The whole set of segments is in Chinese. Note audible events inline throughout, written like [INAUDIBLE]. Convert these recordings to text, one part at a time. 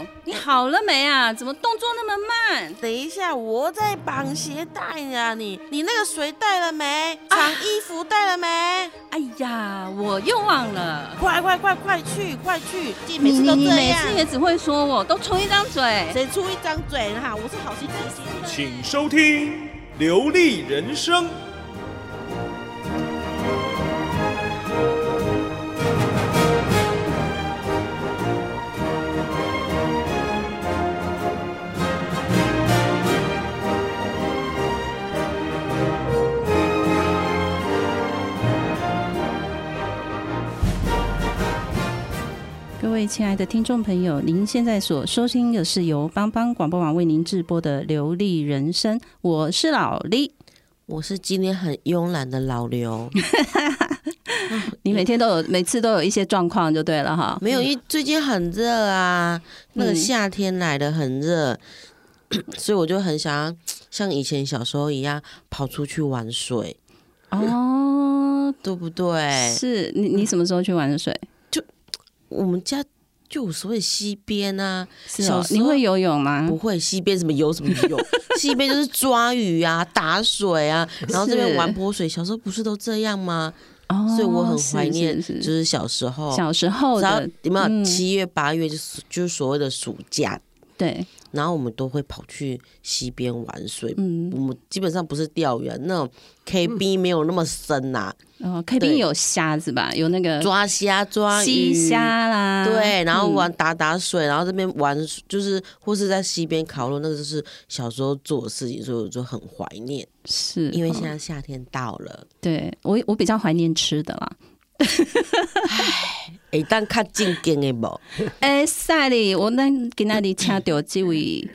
刘，你好了没啊？怎么动作那么慢？等一下，我在绑鞋带呀。你你那个水带了没？长衣服带了没？哎呀，我又忘了。快快快快去快去！你每次都这样，每次也只会说我都出一张嘴。谁出一张嘴哈？我是好心提醒。请收听《流利人生》。位亲爱的听众朋友，您现在所收听的是由帮帮广播网为您直播的《流利人生》，我是老李，我是今天很慵懒的老刘。[LAUGHS] 你每天都有，每次都有一些状况就对了哈。没有，因为最近很热啊，那个夏天来的很热，嗯、所以我就很想要像以前小时候一样跑出去玩水。哦，对不对？是你，你什么时候去玩水？我们家就所谓溪边啊，小时候，你会游泳吗？不会，溪边什么游什么游，[LAUGHS] 溪边就是抓鱼啊、打水啊，然后这边玩泼水。小时候不是都这样吗？哦，所以我很怀念，就是小时候，小时候的有没有七月八月就是就是所谓的暑假，对。然后我们都会跑去溪边玩水，嗯，我们基本上不是钓鱼，那种 K B 没有那么深呐、啊。哦，K B 有虾子吧？有那个抓虾、抓鱼虾啦，对，然后玩打打水，嗯、然后这边玩就是或是在溪边烤肉，那个就是小时候做的事情，所以我就很怀念。是因为现在夏天到了，对我我比较怀念吃的啦。[LAUGHS] 哎，会当较正经的无？[LAUGHS] 哎，赛里，我那给那里请到这位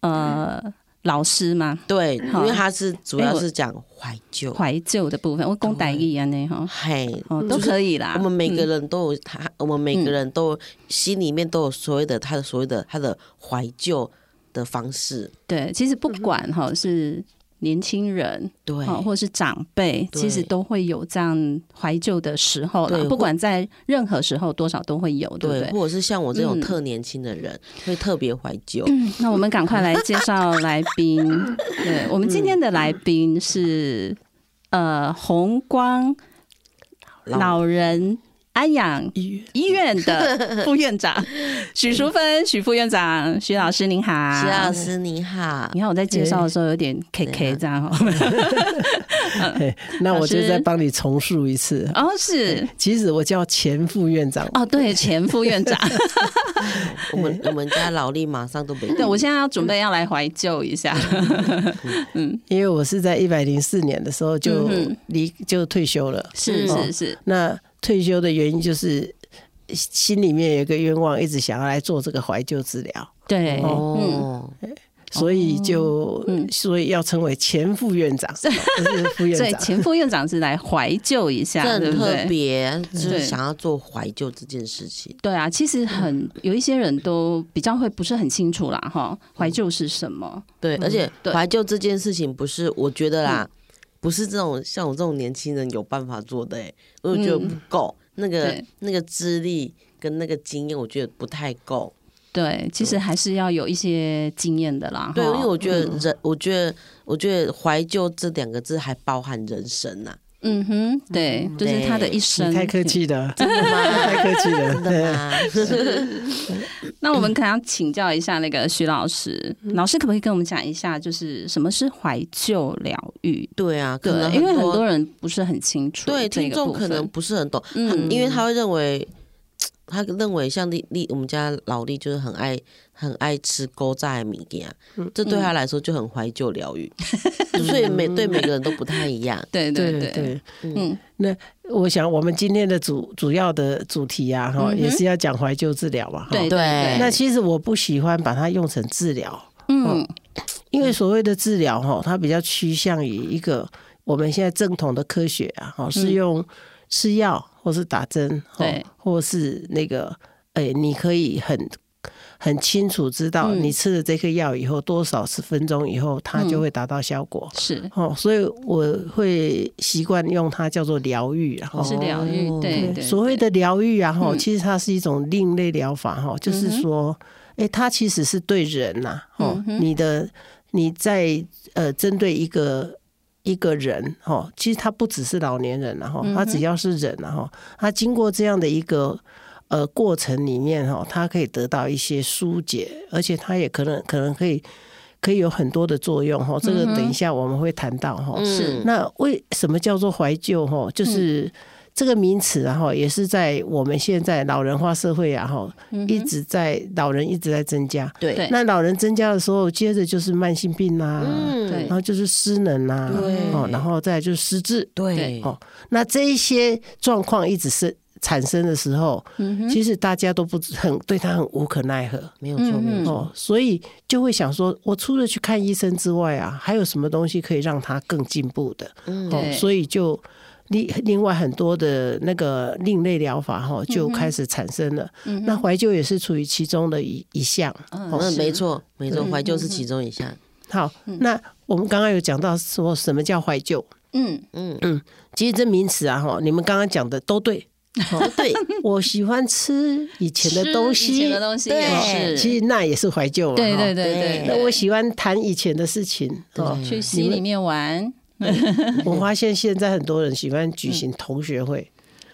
呃老师嘛？对，因为他是主要是讲怀旧怀旧的部分，我讲台语啊，那哈，嘿，都可以啦。我们每个人都有他，我们每个人都心里面都有所谓的他的所谓的他的怀旧的方式。对，其实不管哈是。年轻人对，或是长辈，其实都会有这样怀旧的时候了。不管在任何时候，多少都会有，对不对？或者是像我这种特年轻的人，嗯、会特别怀旧。那我们赶快来介绍来宾。[LAUGHS] 对，我们今天的来宾是呃红光老人。安养医院的 [LAUGHS] 副院长许淑芬，许副院长，许老师您好，许老师你好。你看我在介绍的时候有点 K K 这样 [LAUGHS] 哈。那我就再帮你重述一次。哦，是，其实我叫前副院长。哦，对，前副院长。[LAUGHS] 我们我们家老力马上都没。对，我现在要准备要来怀旧一下。嗯，因为我是在一百零四年的时候就离就退休了。是是是。那退休的原因就是心里面有一个愿望，一直想要来做这个怀旧治疗。对，哦，所以就所以要称为前副院长，是副院长。对，前副院长是来怀旧一下，这很特别，就是想要做怀旧这件事情。对啊，其实很有一些人都比较会不是很清楚啦，哈，怀旧是什么？对，而且怀旧这件事情不是，我觉得啦。不是这种像我这种年轻人有办法做的，哎，我觉得不够，那个那个资历跟那个经验，我觉得不太够。对，其实还是要有一些经验的啦。对，因为我觉得人，我觉得，我觉得怀旧这两个字还包含人生呐。嗯哼，对，就是他的一生。太客气了，真的吗？太客气了，真的吗？那我们可能要请教一下那个徐老师，老师可不可以跟我们讲一下，就是什么是怀旧疗愈？对啊，对，因为很多人不是很清楚，对，听众可能不是很懂，嗯，因为他会认为。他认为像丽丽，我们家老丽就是很爱很爱吃勾炸的米羹，这对他来说就很怀旧疗愈，[LAUGHS] 嗯、所以每对每个人都不太一样。[LAUGHS] 对对对对，嗯，那我想我们今天的主主要的主题啊，哈、嗯，也是要讲怀旧治疗嘛。对对，那其实我不喜欢把它用成治疗，嗯。因为所谓的治疗哈，它比较趋向于一个我们现在正统的科学啊，哈，是用吃药或是打针，对，或是那个，哎，你可以很。很清楚知道你吃了这颗药以后，多少十分钟以后它就会达到效果。是哦，所以我会习惯用它叫做疗愈，然后是疗愈。对，所谓的疗愈，然后其实它是一种另类疗法，哈，就是说，哎，它其实是对人呐，哦，你的你在呃针对一个一个人，哈，其实他不只是老年人，了哈他只要是人，了哈他经过这样的一个。呃，过程里面哈，他可以得到一些疏解，而且他也可能可能可以可以有很多的作用哈。这个等一下我们会谈到哈。是。那为什么叫做怀旧哈？就是这个名词然后也是在我们现在老人化社会啊哈，一直在老人一直在增加。对。那老人增加的时候，接着就是慢性病啊，对。然后就是失能啊，对。哦，然后再就是失智，对。哦，那这一些状况一直是。产生的时候，其实大家都不很对他很无可奈何，没有错，没有错，所以就会想说，我除了去看医生之外啊，还有什么东西可以让他更进步的？哦，所以就另另外很多的那个另类疗法哈，就开始产生了。那怀旧也是处于其中的一一项。嗯，没错，没错，怀旧是其中一项。好，那我们刚刚有讲到说什么叫怀旧？嗯。嗯。嗯，其实这名词啊哈，你们刚刚讲的都对。哦，[LAUGHS] 对，[LAUGHS] 我喜欢吃以前的东西，以前的东西对，其实那也是怀旧了。对对对对，那我喜欢谈以前的事情，哦，去溪里面玩。[LAUGHS] 我发现现在很多人喜欢举行同学会，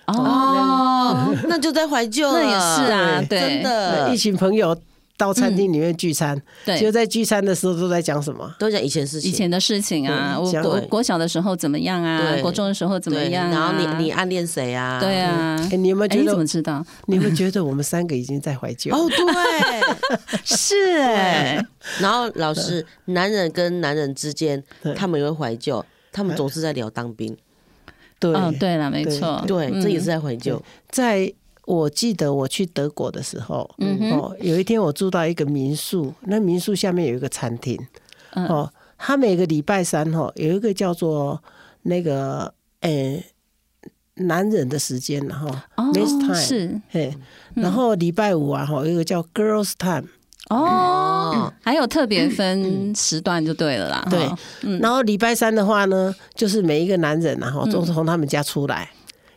哦，那就在怀旧了，那也是啊，真的，一群朋友。到餐厅里面聚餐，对，就在聚餐的时候都在讲什么？都讲以前事情，以前的事情啊。我国国小的时候怎么样啊？国中的时候怎么样？然后你你暗恋谁啊？对啊，你有没有觉得？你怎么知道？你有没有觉得我们三个已经在怀旧？哦，对 [LAUGHS] [LAUGHS] 是哎。然后老师，男人跟男人之间，他们也会怀旧，他们总是在聊当兵。对，对了，没错，对，这也是在怀旧，在。我记得我去德国的时候，嗯哦，有一天我住到一个民宿，那民宿下面有一个餐厅，哦，他每个礼拜三哈有一个叫做那个诶男人的时间，然后 men's time 是，嘿，然后礼拜五啊哈有一个叫 girls time，哦，还有特别分时段就对了啦，对，然后礼拜三的话呢，就是每一个男人然后都从他们家出来。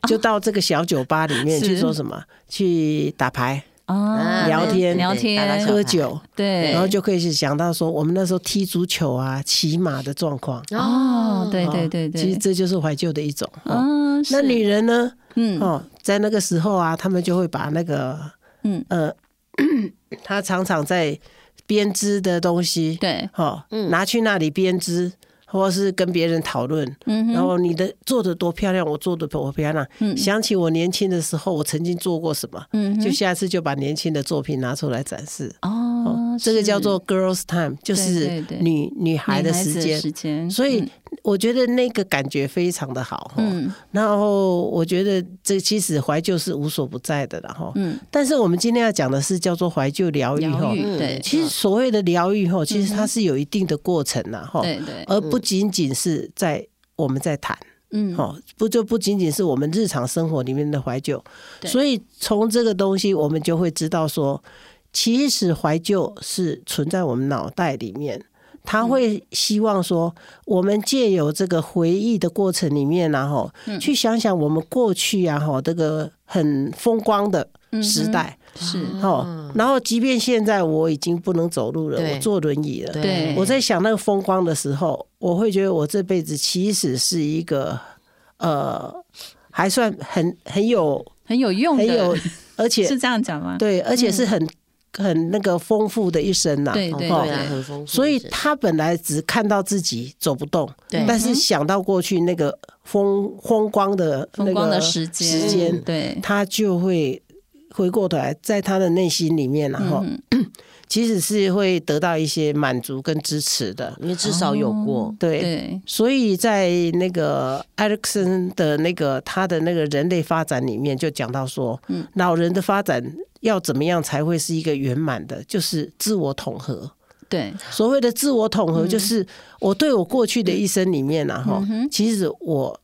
就到这个小酒吧里面 [LAUGHS] 去说什么？去打牌啊，聊天、聊天、喝酒，对，然后就可以去想到说，我们那时候踢足球啊、骑马的状况。哦，对对对对，其实这就是怀旧的一种。嗯，那女人呢？嗯，哦，在那个时候啊，他们就会把那个，嗯呃，[CLEARS THROAT] 他常常在编织的东西，对，哦，拿去那里编织。或是跟别人讨论，然后你的做的多漂亮，我做的多漂亮。想起我年轻的时候，我曾经做过什么，就下次就把年轻的作品拿出来展示。哦，这个叫做 girls time，就是女女孩的时间。所以我觉得那个感觉非常的好。嗯，然后我觉得这其实怀旧是无所不在的了哈。嗯，但是我们今天要讲的是叫做怀旧疗愈哈。对，其实所谓的疗愈哈，其实它是有一定的过程呐哈。对对，而不。仅仅是在我们在谈，嗯，好，不就不仅仅是我们日常生活里面的怀旧，所以从这个东西，我们就会知道说，其实怀旧是存在我们脑袋里面，他会希望说，我们借由这个回忆的过程里面，然后去想想我们过去啊，哈，这个很风光的时代。是。哦，然后即便现在我已经不能走路了，我坐轮椅了。对，我在想那个风光的时候，我会觉得我这辈子其实是一个呃，还算很很有很有用的，很有而且 [LAUGHS] 是这样讲吗？对，而且是很很那个丰富的一生呐。对对对，很丰富。所以他本来只看到自己走不动，对，但是想到过去那个风风光的风光的时间，时间，对，他就会。回过头来，在他的内心里面，然后 [COUGHS] 其实是会得到一些满足跟支持的，因为至少有过。对，所以在那个艾里克森的那个他的那个人类发展里面，就讲到说，老人的发展要怎么样才会是一个圆满的，就是自我统合。对，所谓的自我统合，就是我对我过去的一生里面啊，哈，其实我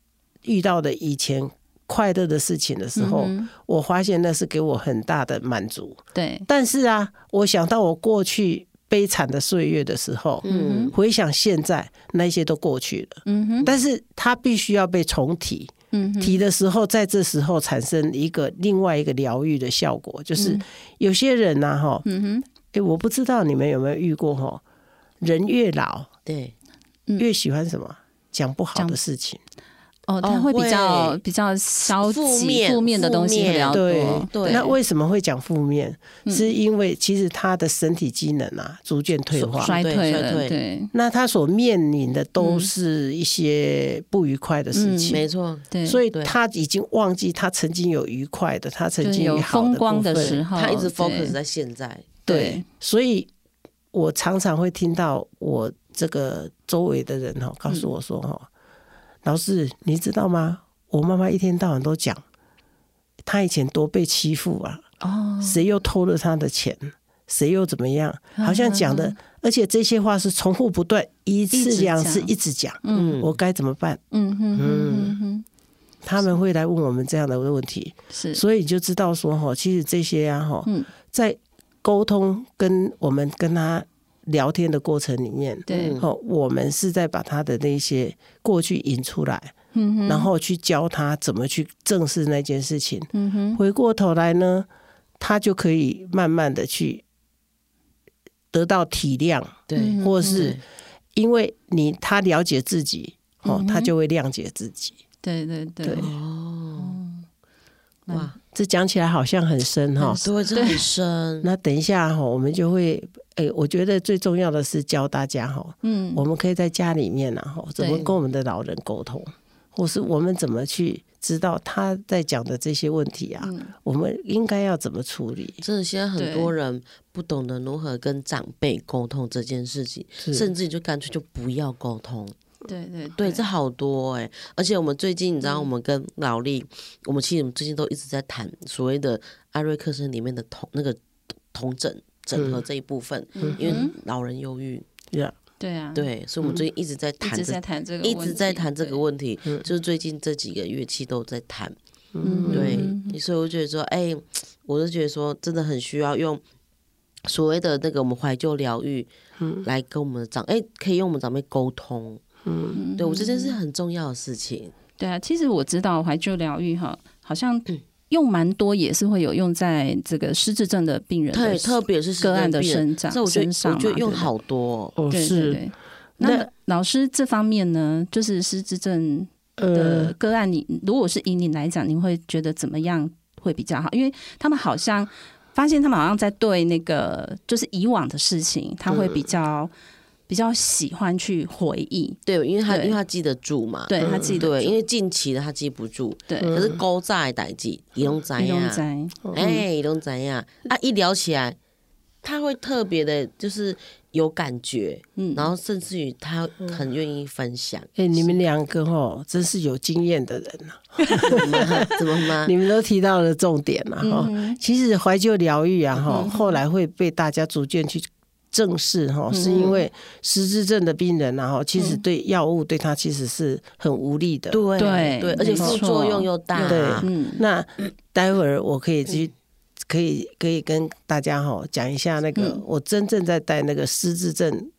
遇到的以前快乐的事情的时候，我发现那是给我很大的满足。对，但是啊，我想到我过去悲惨的岁月的时候，嗯，回想现在那些都过去了，嗯哼，但是它必须要被重提。嗯，提的时候，在这时候产生一个另外一个疗愈的效果，就是有些人呐，哈，嗯哼，哎，我不知道你们有没有遇过哈，人越老，对，越喜欢什么？讲不好的事情。哦，他会比较比较消极、负面的东西比较多。对，那为什么会讲负面？是因为其实他的身体机能啊逐渐退化、衰退了。对，那他所面临的都是一些不愉快的事情。没错，对，所以他已经忘记他曾经有愉快的，他曾经有风光的时候，他一直 focus 在现在。对，所以我常常会听到我这个周围的人哈告诉我说哈。老师，你知道吗？我妈妈一天到晚都讲，她以前多被欺负啊！哦，谁又偷了她的钱？谁又怎么样？好像讲的，而且这些话是重复不断，一次两次一直讲。嗯，我该怎么办？嗯哼嗯，他们会来问我们这样的问题，是，所以你就知道说哈，其实这些啊哈，在沟通跟我们跟他。聊天的过程里面，对，我们是在把他的那些过去引出来，嗯哼，然后去教他怎么去正视那件事情，嗯哼，回过头来呢，他就可以慢慢的去得到体谅，对，或是因为你他了解自己，哦，他就会谅解自己，对对对，哦，哇，这讲起来好像很深哈，对，这很深。那等一下哈，我们就会。哎，我觉得最重要的是教大家哈，嗯，我们可以在家里面呢，哈，怎么跟我们的老人沟通，或是我们怎么去知道他在讲的这些问题啊，我们应该要怎么处理？真的，现在很多人不懂得如何跟长辈沟通这件事情，甚至就干脆就不要沟通。对对对，这好多哎，而且我们最近你知道，我们跟老莉，我们其实我们最近都一直在谈所谓的艾瑞克森里面的同那个同整。整合这一部分，因为老人忧郁，对啊，对，所以我们最近一直在谈，一直在谈这个，一直在谈这个问题，就是最近这几个乐器都在谈，对，所以我觉得说，哎，我就觉得说，真的很需要用所谓的那个我们怀旧疗愈，来跟我们的长，哎，可以用我们长辈沟通，嗯，对我这件事很重要的事情，对啊，其实我知道怀旧疗愈哈，好像。用蛮多也是会有用在这个失智症的病人，对，特别是个案的生长身上，我觉得用好多。哦，是。那老师这方面呢，就是失智症的个案，你如果是以你来讲，你会觉得怎么样会比较好？因为他们好像发现他们好像在对那个就是以往的事情，他会比较。比较喜欢去回忆，对，因为他因为他记得住嘛，对他记得，因为近期的他记不住，对。可是古早的代志，伊拢知。呀，哎，伊拢知呀，啊，一聊起来，他会特别的，就是有感觉，嗯，然后甚至于他很愿意分享。哎，你们两个哦，真是有经验的人呐，怎么吗？[LAUGHS] 你们都提到了重点了哈。其实怀旧疗愈啊，哈，后来会被大家逐渐去。正视哈，是因为失智症的病人然后其实对药物对他其实是很无力的，对对，而且副作用又大。对，那待会儿我可以去，可以可以跟大家哈讲一下那个我真正在带那个失智症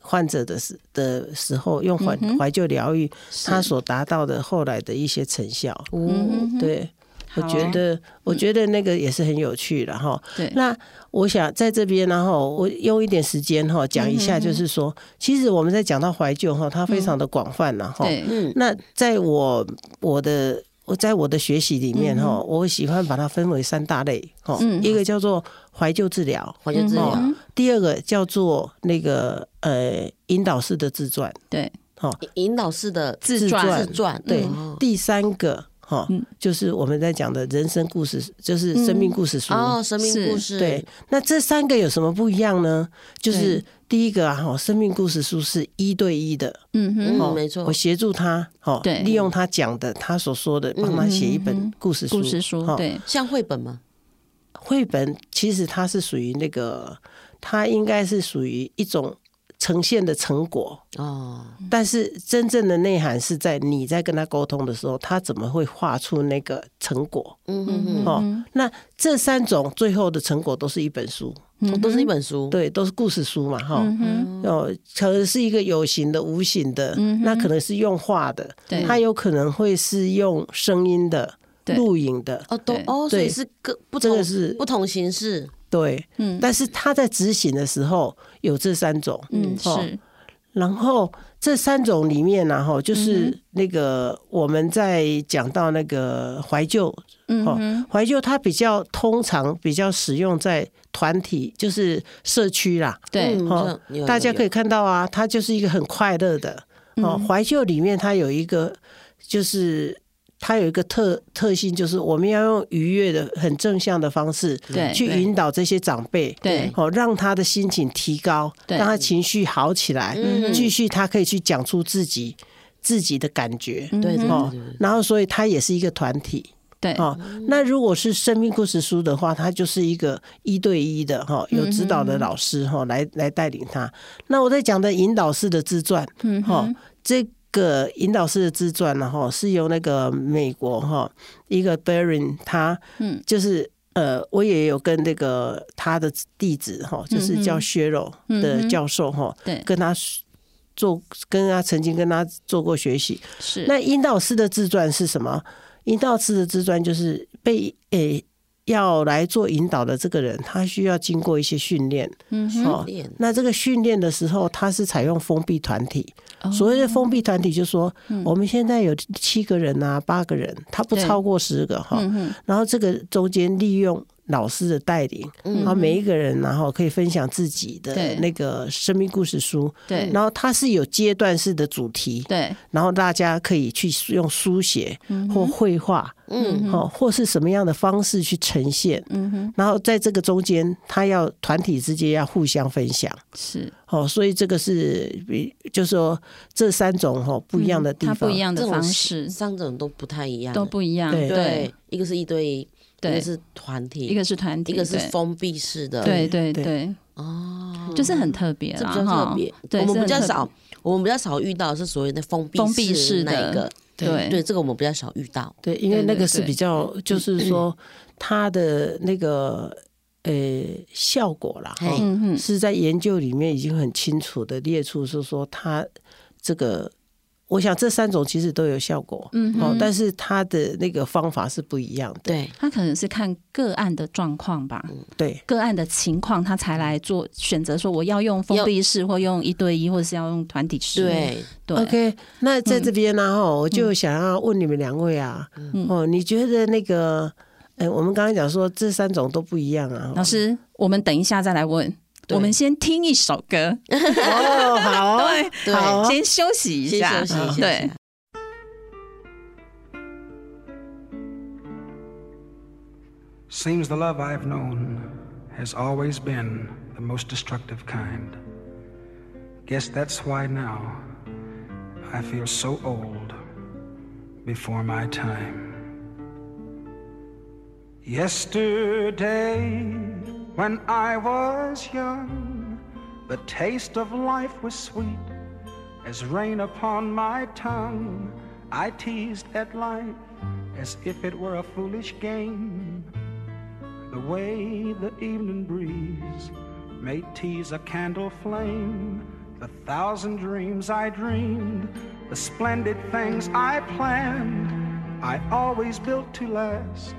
患者的时的时候，用怀怀旧疗愈，他所达到的后来的一些成效。嗯，对。我觉得，哦、我觉得那个也是很有趣的哈。对、嗯，那我想在这边，然后我用一点时间哈讲一下，就是说，其实我们在讲到怀旧哈，它非常的广泛了哈。嗯，那在我我的我在我的学习里面哈，我喜欢把它分为三大类哈。嗯，一个叫做怀旧治疗，怀旧治疗。第二个叫做那个呃引导式的自传，对，好，引导式的自传，自传。对，第三个。哈，就是我们在讲的人生故事，就是生命故事书。哦，生命故事。对，那这三个有什么不一样呢？就是第一个啊，哈，生命故事书是一对一的，嗯哼，没错，我协助他，哈，对，利用他讲的，他所说的，帮他写一本故事书，故事书，对，像绘本吗？绘本其实它是属于那个它应该是属于一种呈现的成果。哦。但是真正的内涵是在你在跟他沟通的时候，他怎么会画出那个成果？嗯嗯嗯。哦，那这三种最后的成果都是一本书，都是一本书，对，都是故事书嘛，哈。哦，可能是一个有形的、无形的，那可能是用画的，它有可能会是用声音的。录影的。哦，都哦，所以是各不同，这个是不同形式，对，嗯，但是他在执行的时候有这三种，嗯，是，然后这三种里面呢，哈，就是那个我们在讲到那个怀旧，嗯，怀旧它比较通常比较使用在团体，就是社区啦，对，哈，大家可以看到啊，它就是一个很快乐的，哦，怀旧里面它有一个就是。它有一个特特性，就是我们要用愉悦的、很正向的方式，对，去引导这些长辈，对，哦，让他的心情提高，让他情绪好起来，继续他可以去讲出自己自己的感觉，对，哦，然后所以他也是一个团体，对，哦，那如果是生命故事书的话，它就是一个一对一的哈，有指导的老师哈来来带领他。那我在讲的引导式的自传，嗯，哈，这。个引导式的自传，然后是由那个美国哈一个 Baron，他嗯，就是呃，我也有跟那个他的弟子哈，就是叫薛柔的教授哈，对，跟他做，跟他曾经跟他做过学习。是那引导式的自传是什么？引导式的自传就是被诶。要来做引导的这个人，他需要经过一些训练。嗯，好。那这个训练的时候，他是采用封闭团体。所谓的封闭团体，就是说我们现在有七个人啊，八个人，他不超过十个哈。然后这个中间利用。老师的带领，然后每一个人，然后可以分享自己的那个生命故事书。对，然后它是有阶段式的主题。对，然后大家可以去用书写或绘画，嗯，好，或是什么样的方式去呈现。嗯哼，然后在这个中间，他要团体之间要互相分享。是，哦，所以这个是比，就是说这三种哈不一样的地方，不一样的方式，三种都不太一样，都不一样。对，一个是一对一。一个是团体，一个是团体，一个是封闭式的。对对对，哦，就是很特别，这比较特别。我们比较少，我们比较少遇到是所谓的封闭封闭式的那个。对对，这个我们比较少遇到。对，因为那个是比较，就是说它的那个呃效果啦，是在研究里面已经很清楚的列出，是说它这个。我想这三种其实都有效果，嗯，哦，但是它的那个方法是不一样的。对，他可能是看个案的状况吧，对，个案的情况，他才来做选择，说我要用封闭式，或用一对一，或者是要用团体式。对，对。OK，那在这边呢，哈，我就想要问你们两位啊，哦，你觉得那个，哎，我们刚刚讲说这三种都不一样啊，老师，我们等一下再来问。我们先听一首歌哦，好，对，好，先休息一下，对。[LAUGHS] Seems the love I've known has always been the most destructive kind. Guess that's why now I feel so old before my time. Yesterday. when I was young, the taste of life was sweet as rain upon my tongue. I teased at life as if it were a foolish game. The way the evening breeze may tease a candle flame, the thousand dreams I dreamed, the splendid things I planned, I always built to last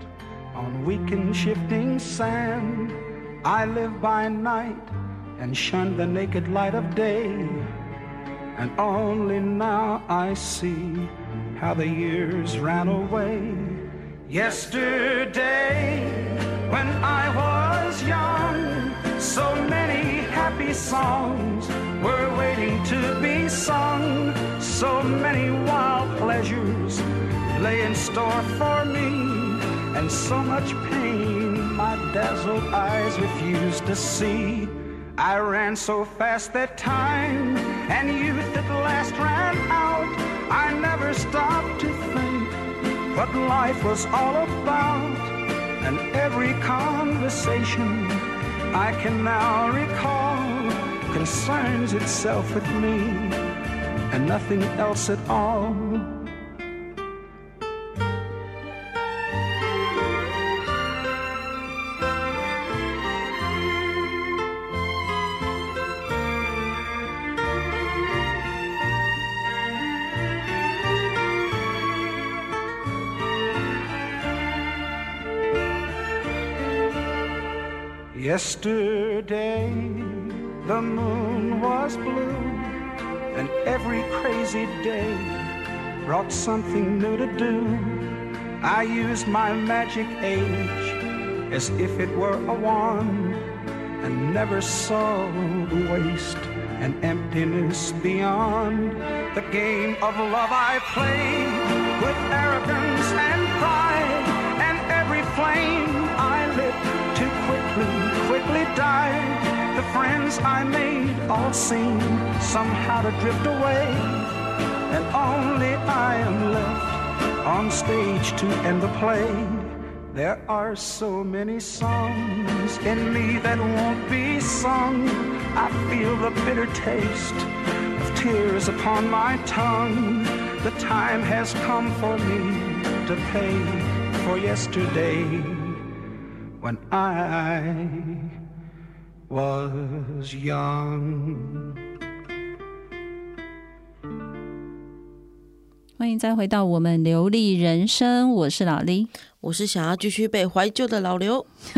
on weak and shifting sand. I live by night and shun the naked light of day. And only now I see how the years ran away. Yesterday, when I was young, so many happy songs were waiting to be sung. So many wild pleasures lay in store for me, and so much pain my dazzled eyes refused to see. I ran so fast that time and youth at last ran out. I never stopped to think what life was all about. And every conversation I can now recall concerns itself with me and nothing else at all. Yesterday the moon was blue, and every crazy day brought something new to do. I used my magic age as if it were a wand, and never saw the waste and emptiness beyond. The game of love I played with arrogance and pride, and every flame I lit quickly quickly died. The friends I made all seem somehow to drift away. And only I am left on stage to end the play. There are so many songs in me that won't be sung. I feel the bitter taste of tears upon my tongue. The time has come for me to pay for yesterday when I was young. 欢迎再回到我们流利人生，我是老李。我是想要继续被怀旧的老刘。[LAUGHS]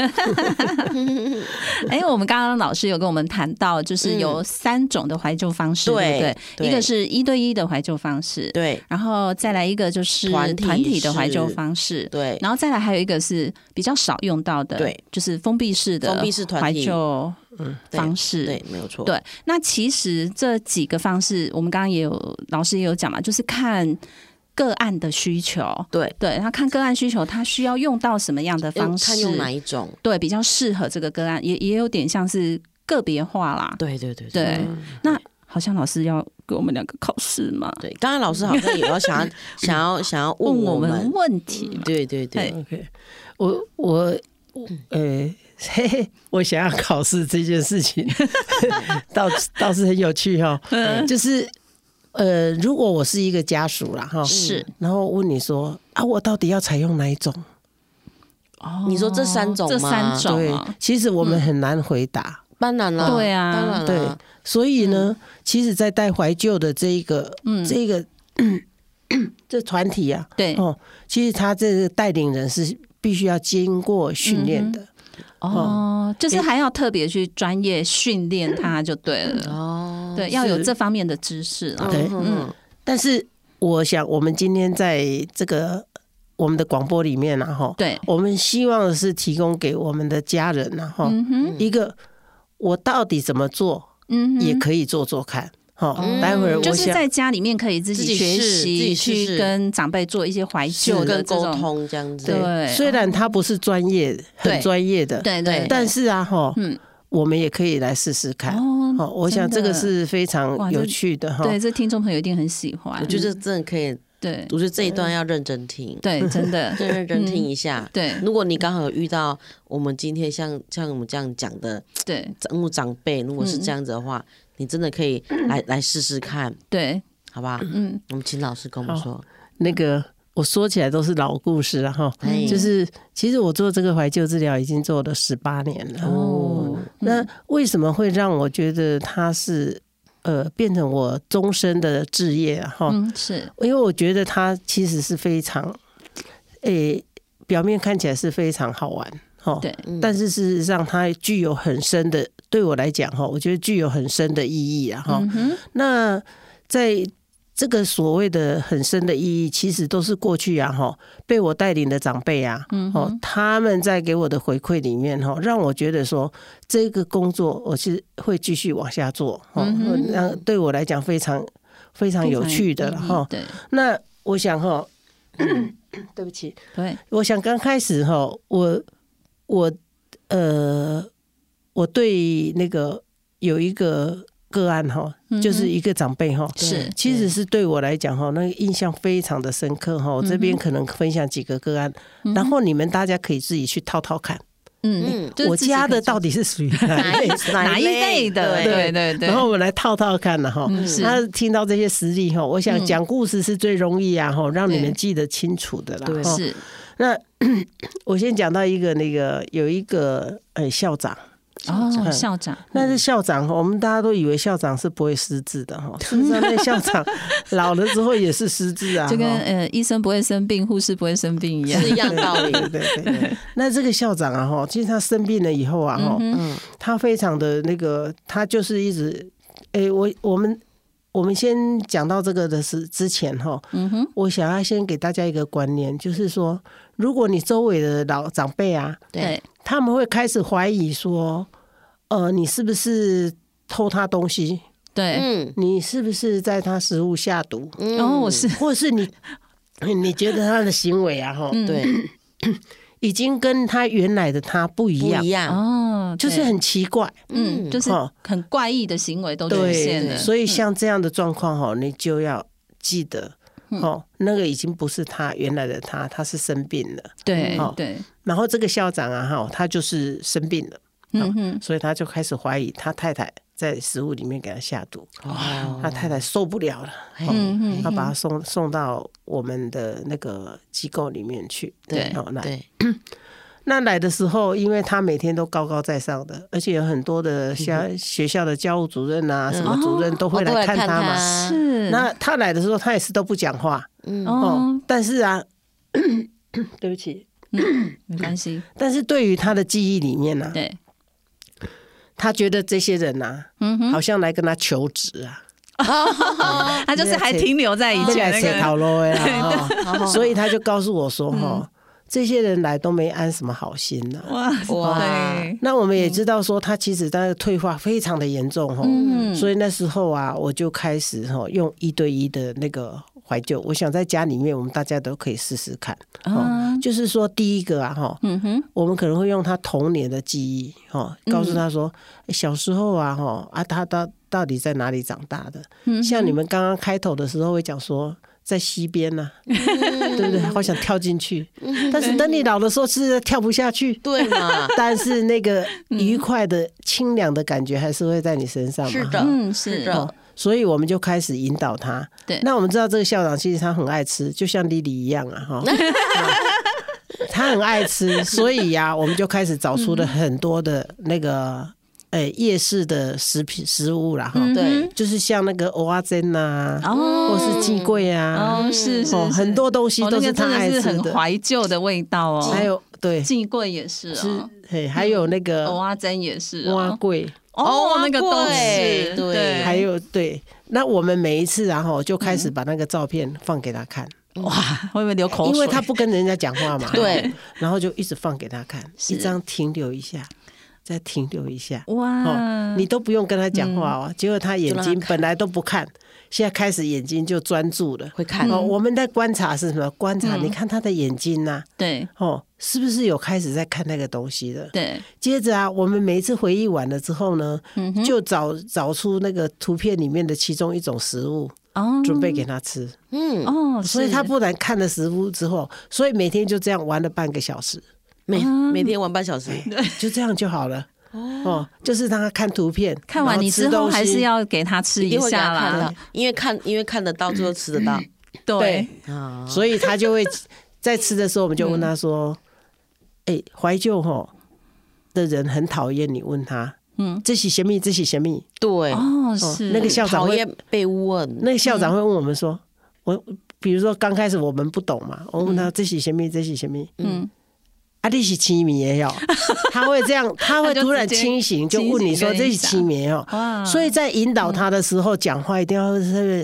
哎，我们刚刚老师有跟我们谈到，就是有三种的怀旧方式，嗯、对不对？对，一个是一对一的怀旧方式，对。然后再来一个就是团体的怀旧方式，对。然后再来还有一个是比较少用到的，对，就是封闭式的封闭式怀旧方式，对，没有错。对，那其实这几个方式，我们刚刚也有老师也有讲嘛，就是看。个案的需求，对对，他看个案需求，他需要用到什么样的方式？看用哪一种？对，比较适合这个个案，也也有点像是个别化啦。对对对对，对。那好像老师要给我们两个考试嘛？对，刚刚老师好像也 [LAUGHS] 要想要想要想要问我们问题。对对对，OK，我我呃嘿嘿，我想要考试这件事情，[LAUGHS] 倒倒是很有趣哈，就是。呃，如果我是一个家属啦，哈，是，然后问你说啊，我到底要采用哪一种？哦，你说这三种吗？这三种，对，其实我们很难回答，当然了，对啊，当然了，对，所以呢，其实，在带怀旧的这一个，嗯，这个 [CLEARS THROAT] 这团体啊，对，哦，其实他这个带领人是必须要经过训练的。哦，就是还要特别去专业训练他 [COUGHS] 就对了。哦，对，要有这方面的知识。对，嗯。但是我想，我们今天在这个我们的广播里面呢，哈，对，我们希望是提供给我们的家人呢，哈，一个我到底怎么做，嗯，也可以做做看。好，待会儿我就是在家里面可以自己学习，去跟长辈做一些怀旧的沟通，这样子。对，虽然他不是专业，很专业的，对对，但是啊，哈，嗯，我们也可以来试试看。哦，我想这个是非常有趣的哈。对，这听众朋友一定很喜欢。我觉得真的可以。对，我觉得这一段要认真听。对，真的，[LAUGHS] 认认真听一下。对，如果你刚好有遇到我们今天像像我们这样讲的，对，长长辈，如果是这样子的话。你真的可以来来试试看，对，好不好？嗯，我们请老师跟我们说，那个我说起来都是老故事了哈，就是其实我做这个怀旧治疗已经做了十八年了。哦。那为什么会让我觉得它是呃变成我终身的志业啊？哈，是。因为我觉得它其实是非常，诶，表面看起来是非常好玩。哦，对，但是事实上它具有很深的，对我来讲哈，我觉得具有很深的意义啊哈。那在这个所谓的很深的意义，其实都是过去啊哈，被我带领的长辈啊，哦，他们在给我的回馈里面哈，让我觉得说这个工作我是会继续往下做，哦，那对我来讲非常非常有趣的哈。对，那我想哈，[COUGHS] 对不起，对，我想刚开始哈，我。我呃，我对那个有一个个案哈，就是一个长辈哈，是其实是对我来讲哈，那个印象非常的深刻哈。我这边可能分享几个个案，然后你们大家可以自己去套套看，嗯，我家的到底是属于 [LAUGHS] 哪一哪一类的？对对对。然后我们来套套看了哈。他听到这些实例哈，我想讲故事是最容易啊哈，让你们记得清楚的啦。对，是。那 [COUGHS] 我先讲到一个那个有一个呃校长。哦，校长，那是校长。我们大家都以为校长是不会失智的哈，[LAUGHS] 事实上那校长老了之后也是失智啊，[LAUGHS] 就跟呃医生不会生病，护士不会生病一样，[LAUGHS] 是一样道理。对对对。那这个校长啊哈，其实他生病了以后啊哈，嗯，他非常的那个，他就是一直，哎，我我们我们先讲到这个的是之前哈，嗯哼，我想要先给大家一个观念，就是说，如果你周围的老长辈啊，对。他们会开始怀疑说，呃，你是不是偷他东西？对，嗯，你是不是在他食物下毒？然后我是，或是你，[COUGHS] 你觉得他的行为啊，哈，对，已经跟他原来的他不一样，一样。哦，就是很奇怪，嗯，就是很怪异的行为都出现了。所以像这样的状况哈，你就要记得。哦，那个已经不是他原来的他，他是生病了。对，对。然后这个校长啊，哈，他就是生病了，嗯哼，所以他就开始怀疑他太太在食物里面给他下毒。哦，他太太受不了了，他把他送送到我们的那个机构里面去。对，好，来。[CLEARS THROAT] 那来的时候，因为他每天都高高在上的，而且有很多的像学校的教务主任啊，什么主任都会来看他嘛。是。那他来的时候，他也是都不讲话。嗯。哦。但是啊，[COUGHS] 对不起。嗯。没关系。[COUGHS] 但是对于他的记忆里面呢，对。他觉得这些人呐，嗯哼，好像来跟他求职啊。[LAUGHS] 他就是还停留在以前那个。[LAUGHS] 所以他就告诉我说：“哈。”这些人来都没安什么好心呐！哇哇！那我们也知道说他其实他的退化非常的严重哈，嗯，所以那时候啊，我就开始哈用一对一的那个怀旧，我想在家里面我们大家都可以试试看，哦，就是说第一个啊哈，嗯哼，我们可能会用他童年的记忆哈，告诉他说小时候啊哈啊他到到底在哪里长大的？像你们刚刚开头的时候会讲说。在溪边呢，[LAUGHS] 对不对？好想跳进去，但是等你老的时候是跳不下去，对嘛？[LAUGHS] 但是那个愉快的、清凉的感觉还是会在你身上嘛。是的，嗯，是的。所以我们就开始引导他。对，那我们知道这个校长其实他很爱吃，就像莉莉一样啊，哈。[LAUGHS] 他很爱吃，所以呀，我们就开始找出了很多的那个。哎，夜市的食品食物啦，哈，对，就是像那个蚵仔煎呐，或是鸡贵啊，哦，是是，很多东西都是他爱吃的，很怀旧的味道哦。还有对，鸡贵也是，是，嘿，还有那个蚵仔煎也是，碗粿，哦，那个都是，对，还有对，那我们每一次然后就开始把那个照片放给他看，哇，会不会流口水？因为他不跟人家讲话嘛，对，然后就一直放给他看，一张停留一下。再停留一下，哇！你都不用跟他讲话哦，结果他眼睛本来都不看，现在开始眼睛就专注了，会看。哦，我们在观察是什么？观察，你看他的眼睛呐，对，哦，是不是有开始在看那个东西了？对。接着啊，我们每一次回忆完了之后呢，就找找出那个图片里面的其中一种食物，哦，准备给他吃。嗯，哦，所以他不然看了食物之后，所以每天就这样玩了半个小时。每每天玩半小时，对，就这样就好了。哦，就是让他看图片，看完你之后还是要给他吃一下啦，因为看因为看得到，最后吃得到。对，所以他就会在吃的时候，我们就问他说：“哎，怀旧吼的人很讨厌你。问他，嗯，这是什么？这是什么？”对，哦，是。那个校长会被问，那个校长会问我们说：“我比如说刚开始我们不懂嘛，我问他这是什么？这是什么？”嗯。啊，你是清明也有，[LAUGHS] 他会这样，他会突然清醒，就问你说这是清明哦。所以在引导他的时候，讲话一定要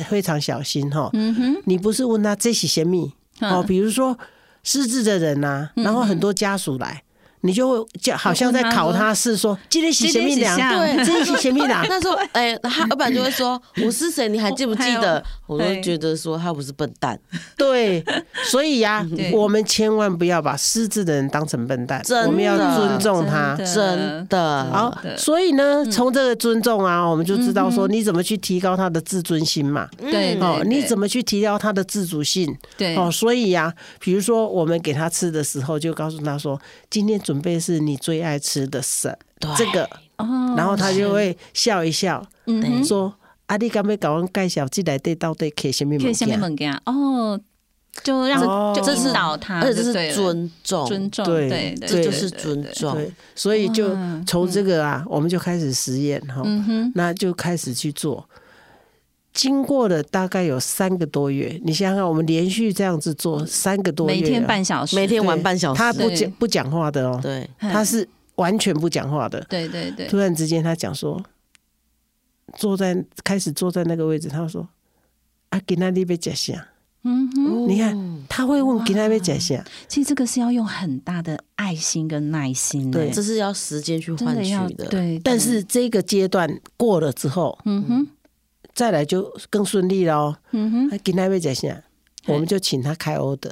非常小心哈。嗯哼，你不是问他这是什么哦，比如说失智的人呐，然后很多家属来。你就会就好像在考他，是说今天洗前面两？对，今天洗前面两？[LAUGHS] 那时候，哎，他老板就会说：“我是谁？你还记不记得？”我都觉得说他不是笨蛋。对，所以呀，[LAUGHS] 我们千万不要把失智的人当成笨蛋，我们要尊重他，真的。好，所以呢，从这个尊重啊，我们就知道说你怎么去提高他的自尊心嘛。对，哦，你怎么去提高他的自主性？对，哦，所以呀，比如说我们给他吃的时候，就告诉他说：“今天。”准备是你最爱吃的什这个，然后他就会笑一笑，嗯说啊，你敢要给我介绍这来对到底可以什么物可以下面哦，就让哦。就这是引导他，而且这是尊重，尊重，对对，对对这就是对对。尊重。所以就从这个啊，我们就开始实验哈，那就开始去做。经过了大概有三个多月，你想想看，我们连续这样子做三个多月啊，每天半小时，每天玩半小时，他不讲不讲话的哦，对，他是完全不讲话的。对对对，突然之间，他讲说，坐在开始坐在那个位置，他说：“啊，今天你要吃啥？”嗯哼，你看，他会问今天要吃啥？其实这个是要用很大的爱心跟耐心，对哎这是要时间去换取的的。对，但是这个阶段过了之后，嗯哼，再来就更顺利了哦。嗯哼，啊，今天要吃啥？我们就请他开 order，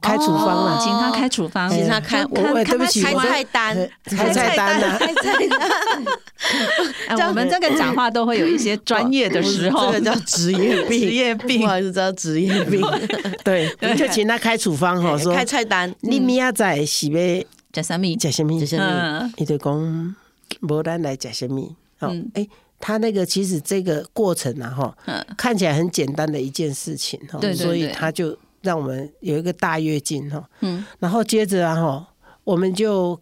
开处方哦了。请他开处方，请他开就我我看对不起开菜单，开菜单。啊，[LAUGHS] 开菜单，哎我们这个讲话都会有一些专业的时候，这个叫职业病，职业病。不好意思，叫职业病。[LAUGHS] 对，我们就请他开处方哈，说开菜单，你明仔载是要加三米，吃什么？吃什么？嗯。伊就讲无咱来吃什么？哦嗯，哎，他那个其实这个过程啊，哈，嗯。看起来很简单的一件事情哈对，对所以他就让我们有一个大跃进哈，嗯。然后接着啊哈，我们就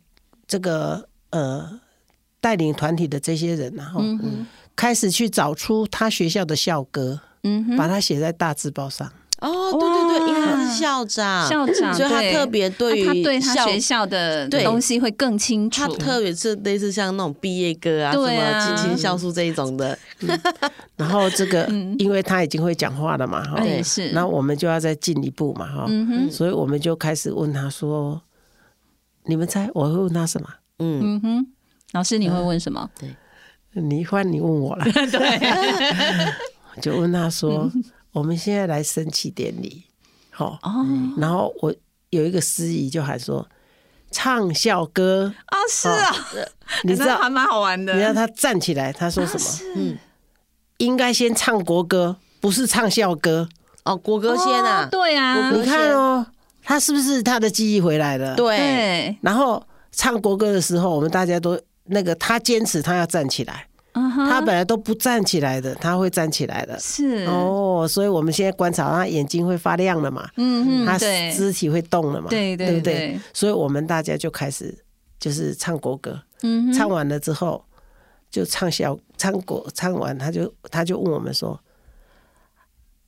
这个呃带领团体的这些人然后嗯开始去找出他学校的校歌，嗯，把它写在大字报上。哦，对对对，因为他是校长，校长，所以他特别对于他对他校学校的东西会更清楚。他，特别是类似像那种毕业歌啊，什么青青校书这一种的，[LAUGHS] 然后这个，因为他已经会讲话了嘛，哈，是。那我们就要再进一步嘛，哈，所以我们就开始问他说：“你们猜我会问他什么？嗯，嗯哼，老师你会问什么？？” [LAUGHS] 对。你换你问我了，[LAUGHS] 对，就问他说：“我们现在来升旗典礼，好，哦。然后我有一个司仪就喊说：‘唱校歌。啊，是啊，’，[LAUGHS] 你知道还蛮好玩的，你知道他站起来，他说什么？嗯，应该先唱国歌，不是唱校歌。哦，国歌先啊。哦，对啊，你看哦，他是不是他的记忆回来了？对，然后唱国歌的时候，我们大家都那个他坚持他要站起来，嗯哼他本来都不站起来的，他会站起来的。是，哦，所以我们现在观察他眼睛会发亮了嘛，嗯嗯，他肢体会动了嘛，对对对不对对？所以我们大家就开始就是唱国歌，嗯唱完了之后就唱小唱国，唱完他就他就问我们说。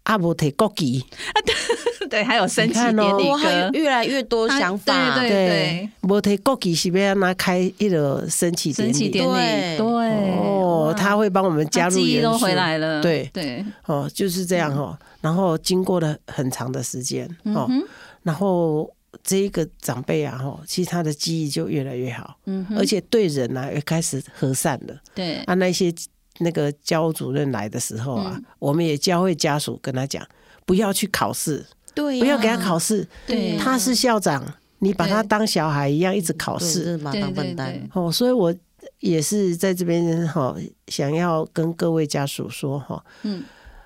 阿伯提国旗，[LAUGHS] 对，还有升旗典礼歌，越来越多想法，对对对，无提国旗是要拿开一个升旗典礼。升旗典礼，对。对，哦，他会帮我们加他记忆都入元素回来了，对。对，哦，就是这样哦。然后经过了很长的时间哦，然后这一个长辈啊，哈，其实他的记忆就越来越好，嗯，而且对人啊也开始和善了。对，啊，那些那个教主任来的时候啊，嗯。我们也教会家属跟他讲，不要去考试，对呀，不要给他考试，对他是校长，你把他当小孩一样一直考，试。真的把当笨蛋哦，所以我也是在这边哈，想要跟各位家属说哈，嗯，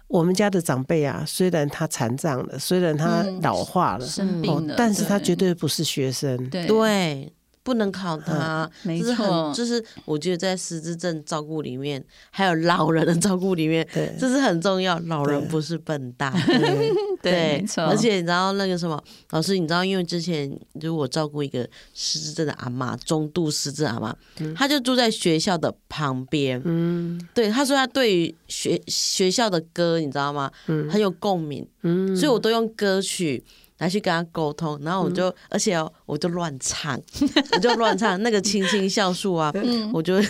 我们家的长辈啊，虽然他残障了，虽然他嗯。老化了，生病了，哦但是他绝对不是学生，对。对，不能考他，没错。就是我觉得在失智症照顾里面，还有老人的照顾里面，对。这是很重要。老人不是笨蛋，对。[LAUGHS] 对，没错，而且你知道那个什么，老师，你知道，因为之前就是我照顾一个失智症的阿妈，中度失智阿妈，她就住在学校的旁边，嗯。对，她说她对于学学校的歌，你知道吗？嗯。很有共鸣，嗯，所以我都用歌曲来去跟他沟通，然后我就，而且哦，我就乱唱，[LAUGHS] 我就乱唱那个青青校树啊，嗯。我就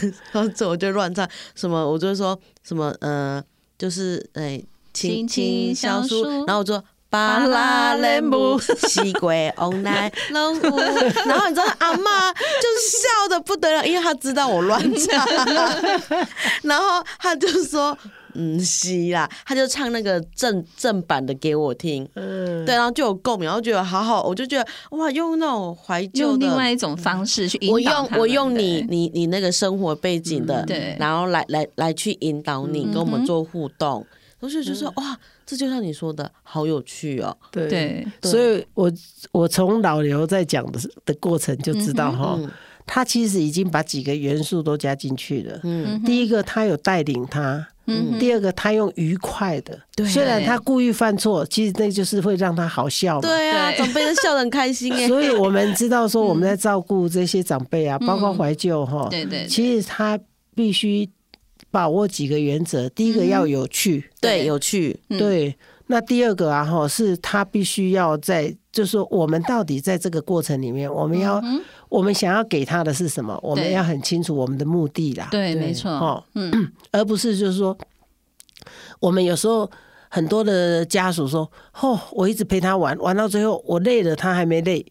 这 [LAUGHS] 我就乱唱什么，我就会说什么，呃，就是哎，青青校树，然后我就。巴拉雷姆西归翁奈龙舞，然后你知道阿妈就是笑的不得了，因为她知道我乱唱，[LAUGHS] 然后她就说。嗯，是啦，他就唱那个正正版的给我听，嗯。对，然后就有共鸣，然后觉得好好，我就觉得哇，用那种怀旧用另，外一种方式去引导我用我用你你你那个生活背景的，对。然后来来来去引导你，嗯跟我们做互动，同学就说哇，这就像你说的，好有趣哦。对对，所以我我从老刘在讲的的过程就知道哈，他其实已经把几个元素都加进去了。嗯，第一个他有带领他。嗯，第二个他用愉快的，虽然他故意犯错，其实那就是会让他好笑嘛。对啊，长辈都笑得很开心哎。[LAUGHS] 所以我们知道说我们在照顾这些长辈啊，包括怀旧哈，对对，其实他必须把握几个原则。第一个要有趣，对，有趣，对。那第二个啊哈，是他必须要在，就是说我们到底在这个过程里面，我们要我们想要给他的是什么？我们要很清楚我们的目的啦。对，没错。哦，嗯，[CLEARS THROAT] 而不是就是说，我们有时候很多的家属说，哦，我一直陪他玩，玩到最后我累了，他还没累，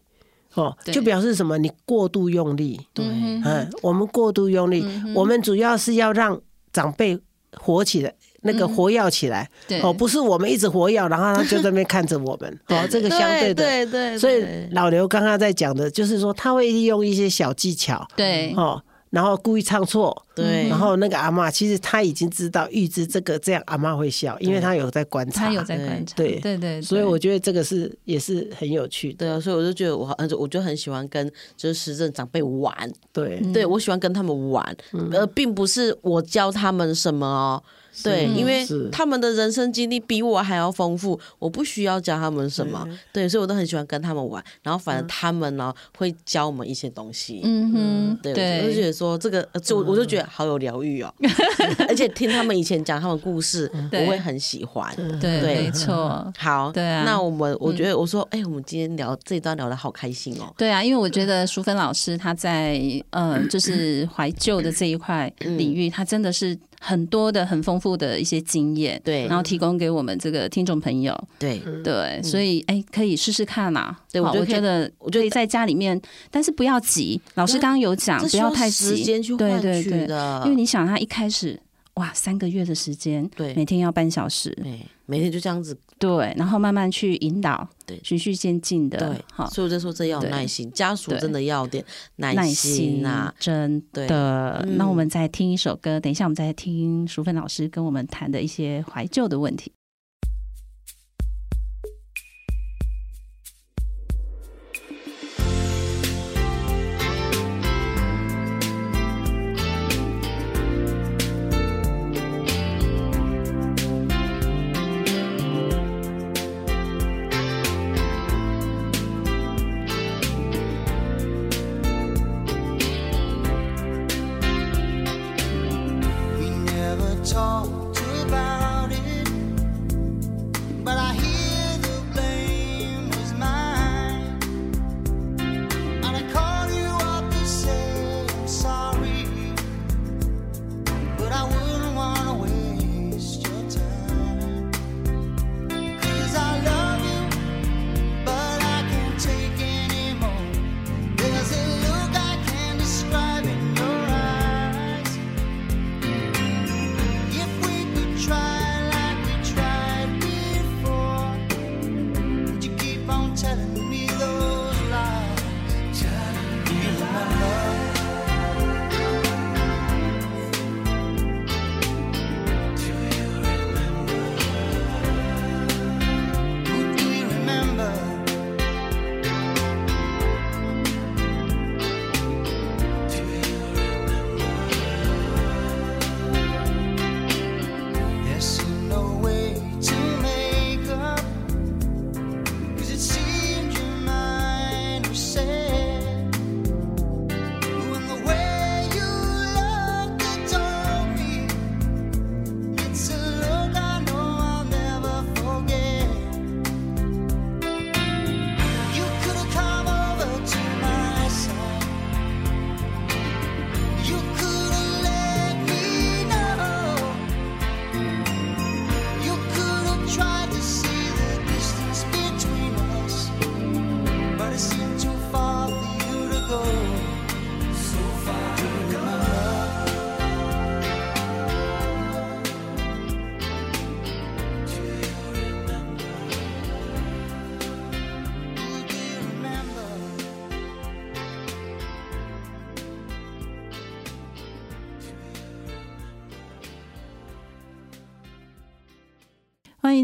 哦，就表示什么？你过度用力。对，嗯，我们过度用力，我们主要是要让长辈活起来。那个活跃起来，哦，不是我们一直活跃，然后他就在那边看着我们，[LAUGHS] 哦，这个相对的，对对。所以老刘刚刚在讲的，就是说他会利用一些小技巧，对，哦，然后故意唱错，对，然后那个阿嬷其实他已经知道预知这个这样阿嬷会笑，因为他有在观察，他有在观察，对。对对。所以我觉得这个是也是很有趣的，对啊，所以我就觉得我很，我就很喜欢跟就是时政长辈玩，对，对我喜欢跟他们玩，而并不是我教他们什么哦。对，因为他们的人生经历比我还要丰富，我不需要教他们什么。对，所以我都很喜欢跟他们玩，然后反正他们呢会教我们一些东西。嗯哼，对，我就觉得说这个，就我就觉得好有疗愈哦，[LAUGHS] 而且听他们以前讲他们故事，我会很喜欢。对，没错。好，对啊。那我们我觉得我说，哎，我们今天聊这一段聊的好开心哦。对啊，因为我觉得淑芬老师她在呃，就是怀旧的这一块领域，她真的是。很多的很丰富的一些经验，对，然后提供给我们这个听众朋友，对。对，所以哎，可以试试看嘛。对，我觉得我觉得在家里面，但是不要急。老师刚刚有讲，不要太急，对对对，因为你想他一开始。哇，三个月的时间，对，每天要半小时，对，每天就这样子，对，然后慢慢去引导，对，循序渐进的，对，好，所以我就说这要有耐心，家属真的要点耐心啊，真的。那我们再听一首歌，等一下我们再听淑芬老师跟我们谈的一些怀旧的问题。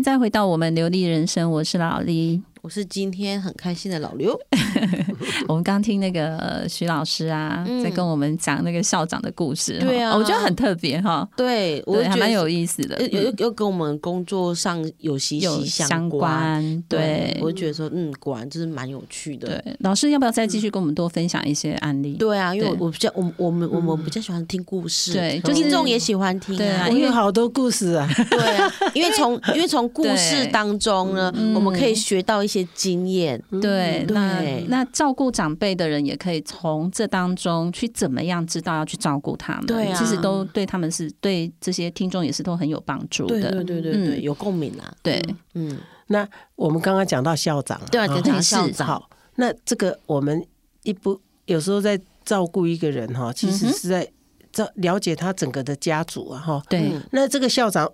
再回到我们流利人生，我是老李。我是今天很开心的老刘。我们刚听那个徐老师啊，在跟我们讲那个校长的故事。对啊，我觉得很特别哈。对，我觉得还蛮有意思的，又又跟我们工作上有息息相关。对，我觉得说，嗯，果然就是蛮有趣的。对，老师要不要再继续跟我们多分享一些案例？对啊，因为我比较，我我们我们比较喜欢听故事，对，听众也喜欢听。对啊，因为好多故事啊。对啊，因为从 [LAUGHS] 因为从故事当中呢，我们可以学到一些经验。对，那那照顾长辈的人也可以从这当中去怎么样知道要去照顾他们。对啊，其实都对他们是对这些听众也是都很有帮助的。对对对对，有共鸣啊。对，嗯，那我们刚刚讲到校长，对啊，讲校长。好，那这个我们一不有时候在照顾一个人哈，其实是在照了解他整个的家族啊哈。对，那这个校长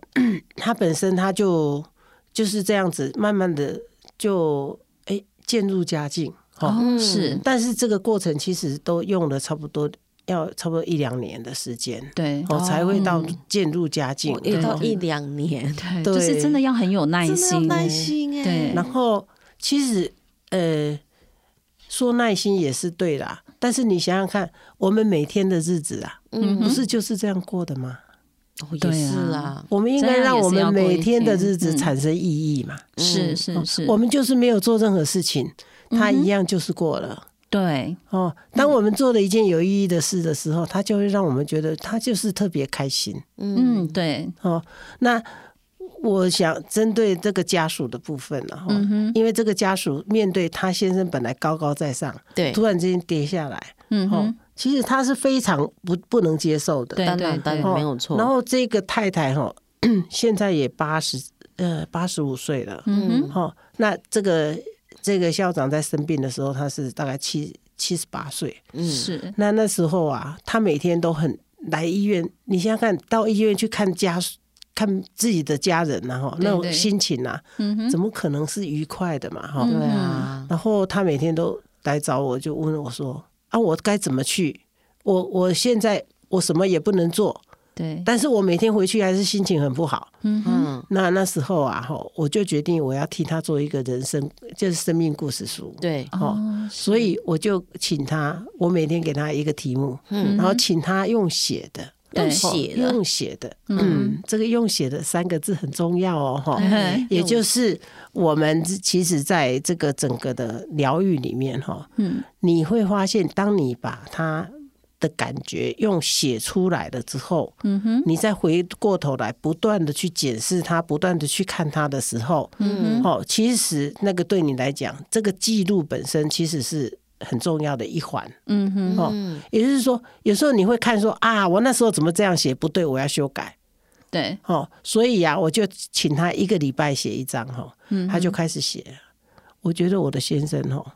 他本身他就就是这样子，慢慢的就哎。渐入佳境，哦，是，但是这个过程其实都用了差不多要差不多一两年的时间，对，哦，才会到渐入佳境，也到一两年，对，就是真的要很有耐心，耐心，对。然后其实呃，说耐心也是对啦，但是你想想看，我们每天的日子啊，嗯，不是就是这样过的吗？也是啊，我们应该让我们每天的日子产生意义嘛？是是是，我们就是没有做任何事情，它一样就是过了。对哦，当我们做了一件有意义的事的时候，它就会让我们觉得它就是特别开心。嗯，对。哦，那我想针对这个家属的部分了哈，因为这个家属面对他先生本来高高在上，对，突然之间跌下来，嗯哼。其实他是非常不不能接受的，当然当然没有错。然后这个太太哈，[CLEARS THROAT] 现在也八十呃八十五岁了，嗯哼，那这个这个校长在生病的时候，他是大概七七十八岁，嗯，是。那那时候啊，他每天都很来医院，你想想看到医院去看家属，看自己的家人然后那种心情啊，嗯，怎么可能是愉快的嘛？哈，对啊。然后他每天都来找我，就问我说。啊，我该怎么去？我我现在我什么也不能做，对。但是我每天回去还是心情很不好。嗯嗯。那那时候啊，哈，我就决定我要替他做一个人生，就是生命故事书。对。哦。所以我就请他，我每天给他一个题目，嗯，然后请他用写的。用写的，用写的，嗯，这个用写的三个字很重要哦，哈，[LAUGHS] 也就是我们其实在这个整个的疗愈里面，哈，嗯，你会发现，当你把他的感觉用写出来了之后，嗯哼，你再回过头来不断的去检视它，不断的去看它的时候，嗯哼，哦，其实那个对你来讲，这个记录本身其实是。很重要的一环，嗯哼，哦，也就是说，有时候你会看说啊，我那时候怎么这样写不对，我要修改，对，哦，所以呀，我就请他一个礼拜写一张，哈，他就开始写。我觉得我的先生，哦，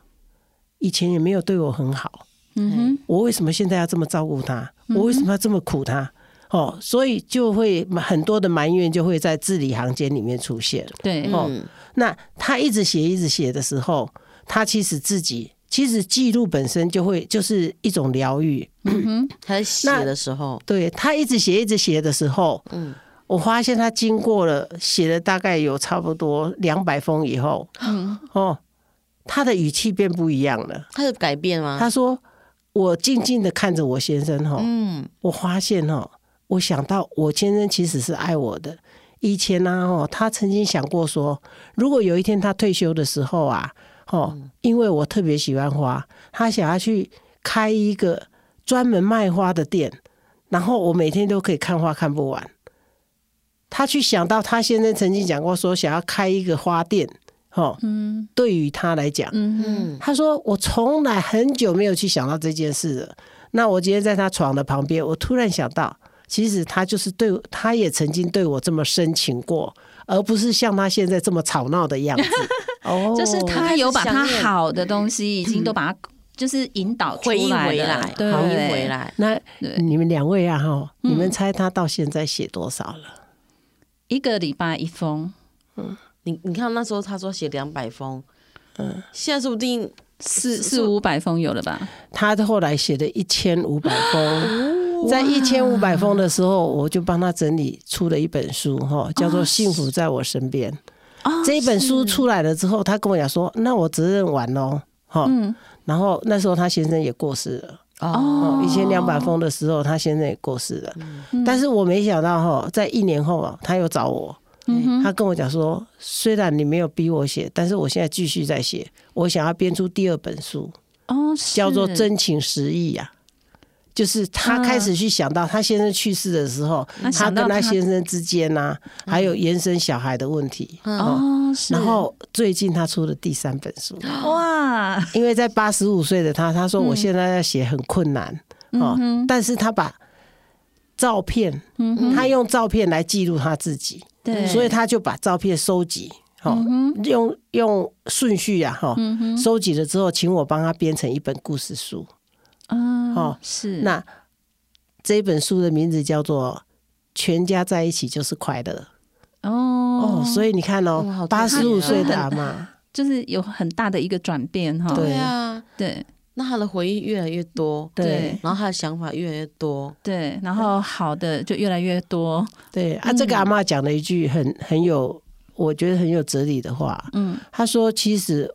以前也没有对我很好，嗯哼，我为什么现在要这么照顾他？我为什么要这么苦他？哦，所以就会很多的埋怨就会在字里行间里面出现，对，哦，那他一直写一直写的时候，他其实自己。其实记录本身就会就是一种疗愈。嗯哼，[CLEARS THROAT] 他写的时候，对，他一直写一直写的时候，嗯，我发现他经过了写了大概有差不多两百封以后，嗯哦，他的语气变不一样了。他有改变吗？他说：“我静静的看着我先生，哈，嗯，我发现哈，我想到我先生其实是爱我的。以前呢，哦，他曾经想过说，如果有一天他退休的时候啊。”哦，因为我特别喜欢花，他想要去开一个专门卖花的店，然后我每天都可以看花看不完。他去想到他先生曾经讲过说想要开一个花店，哦，嗯，对于他来讲，嗯嗯，他说我从来很久没有去想到这件事了。那我今天在他床的旁边，我突然想到，其实他就是对，他也曾经对我这么深情过，而不是像他现在这么吵闹的样子。[LAUGHS] 哦，就是他有把他好的东西，已经都把它就是引导回应，回来，回忆回来。那你们两位啊，哈，你们猜他到现在写多少了？一个礼拜一封。嗯，你你看那时候他说写两百封，嗯，现在说不定四四五百封有了吧？他后来写的一千五百封。在一千五百封的时候，我就帮他整理出了一本书，哈，叫做《幸福在我身边》。哦，这一本书出来了之后，他跟我讲说：“那我责任完喽，哈。”然后那时候他先生也过世了。哦，一千两百封的时候，他先生也过世了。但是我没想到哈，在一年后啊，他又找我。他跟我讲说：“虽然你没有逼我写，但是我现在继续在写，我想要编出第二本书。”哦，叫做《真情实意》呀。就是他开始去想到他先生去世的时候，他跟他先生之间呐，还有延伸小孩的问题。哦，然后最近他出了第三本书。哇！因为在八十五岁的他，他说我现在要写很困难哦，但是他把照片，他用照片来记录他自己，对，所以他就把照片收集，好，用用顺序呀，哈，收集了之后，请我帮他编成一本故事书。哦，是。那这本书的名字叫做《全家在一起就是快乐》。哦哦，所以你看哦，八十五岁的阿妈，[LAUGHS] 就是有很大的一个转变哈。对啊，对。那他的回忆越来越多，对。然后他的想法越来越多，对。然后好的就越来越多，对。啊，这个阿妈讲了一句很很有，我觉得很有哲理的话。嗯，他说：“其实。”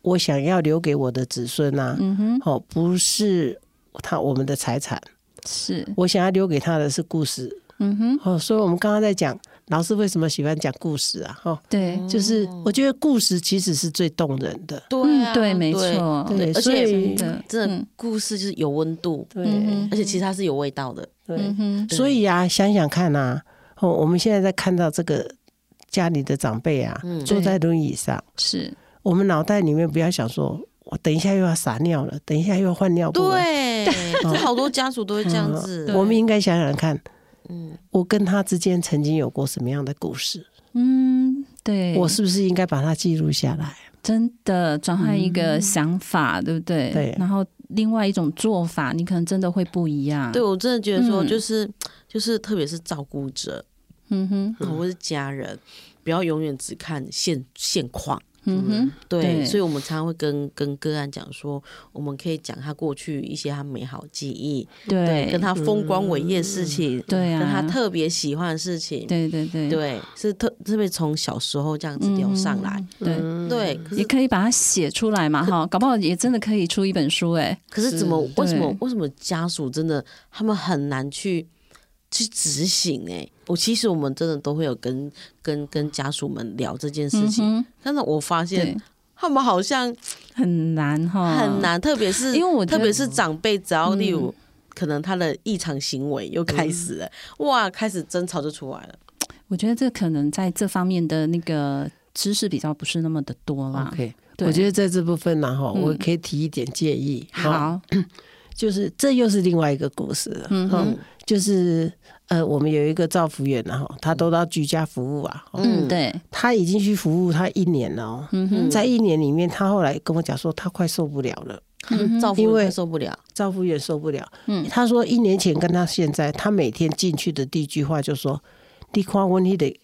我想要留给我的子孙呐，嗯哼，哦，不是他我们的财产，是我想要留给他的是故事，嗯哼，哦，所以我们刚刚在讲老师为什么喜欢讲故事啊？哈，对，就是我觉得故事其实是最动人的，对对，没错，对，而且这故事就是有温度，对，而且其实它是有味道的，对，所以啊，想想看呐，哦，我们现在在看到这个家里的长辈啊，坐在轮椅上，是。我们脑袋里面不要想说，我等一下又要撒尿了，等一下又要换尿布。对，这好多家属都会这样子。我们应该想想看，嗯，我跟他之间曾经有过什么样的故事？嗯，对，我是不是应该把它记录下来？真的转换一个想法，对不对？对。然后另外一种做法，你可能真的会不一样。对，我真的觉得说，就是就是，特别是照顾者，嗯哼，或是家人，不要永远只看现现况。嗯哼，对，对，所以，我们常常会跟跟个案讲说，我们可以讲他过去一些他美好记忆，对，对跟他风光伟业事情，对、啊、跟他特别喜欢的事情，对对对，对，是特特别从小时候这样子聊上来，嗯、对。对，也可以把它写出来嘛，哈，搞不好也真的可以出一本书，哎，可是怎么为什么为什么家属真的他们很难去？去执行哎、欸，我其实我们真的都会有跟跟跟家属们聊这件事情，嗯、但是我发现他们好像很难哈，很难，特别是因为我特别是长辈，只要例如、嗯、可能他的异常行为又开始了，嗯、哇，开始争吵就出来了。我觉得这可能在这方面的那个知识比较不是那么的多啦。OK，对我觉得在这部分呢，哈，我可以提一点建议。嗯、好，[COUGHS] 就是这又是另外一个故事了。嗯哼。就是呃，我们有一个照服员然后他都到居家服务啊。嗯，对，他已经去服务他一年了。嗯哼，在一年里面，他后来跟我讲说，他快受不了了。嗯，照服员受不了，照服员受不了。嗯，他说一年前跟他现在，他每天进去的第一句话就说：“你看我你的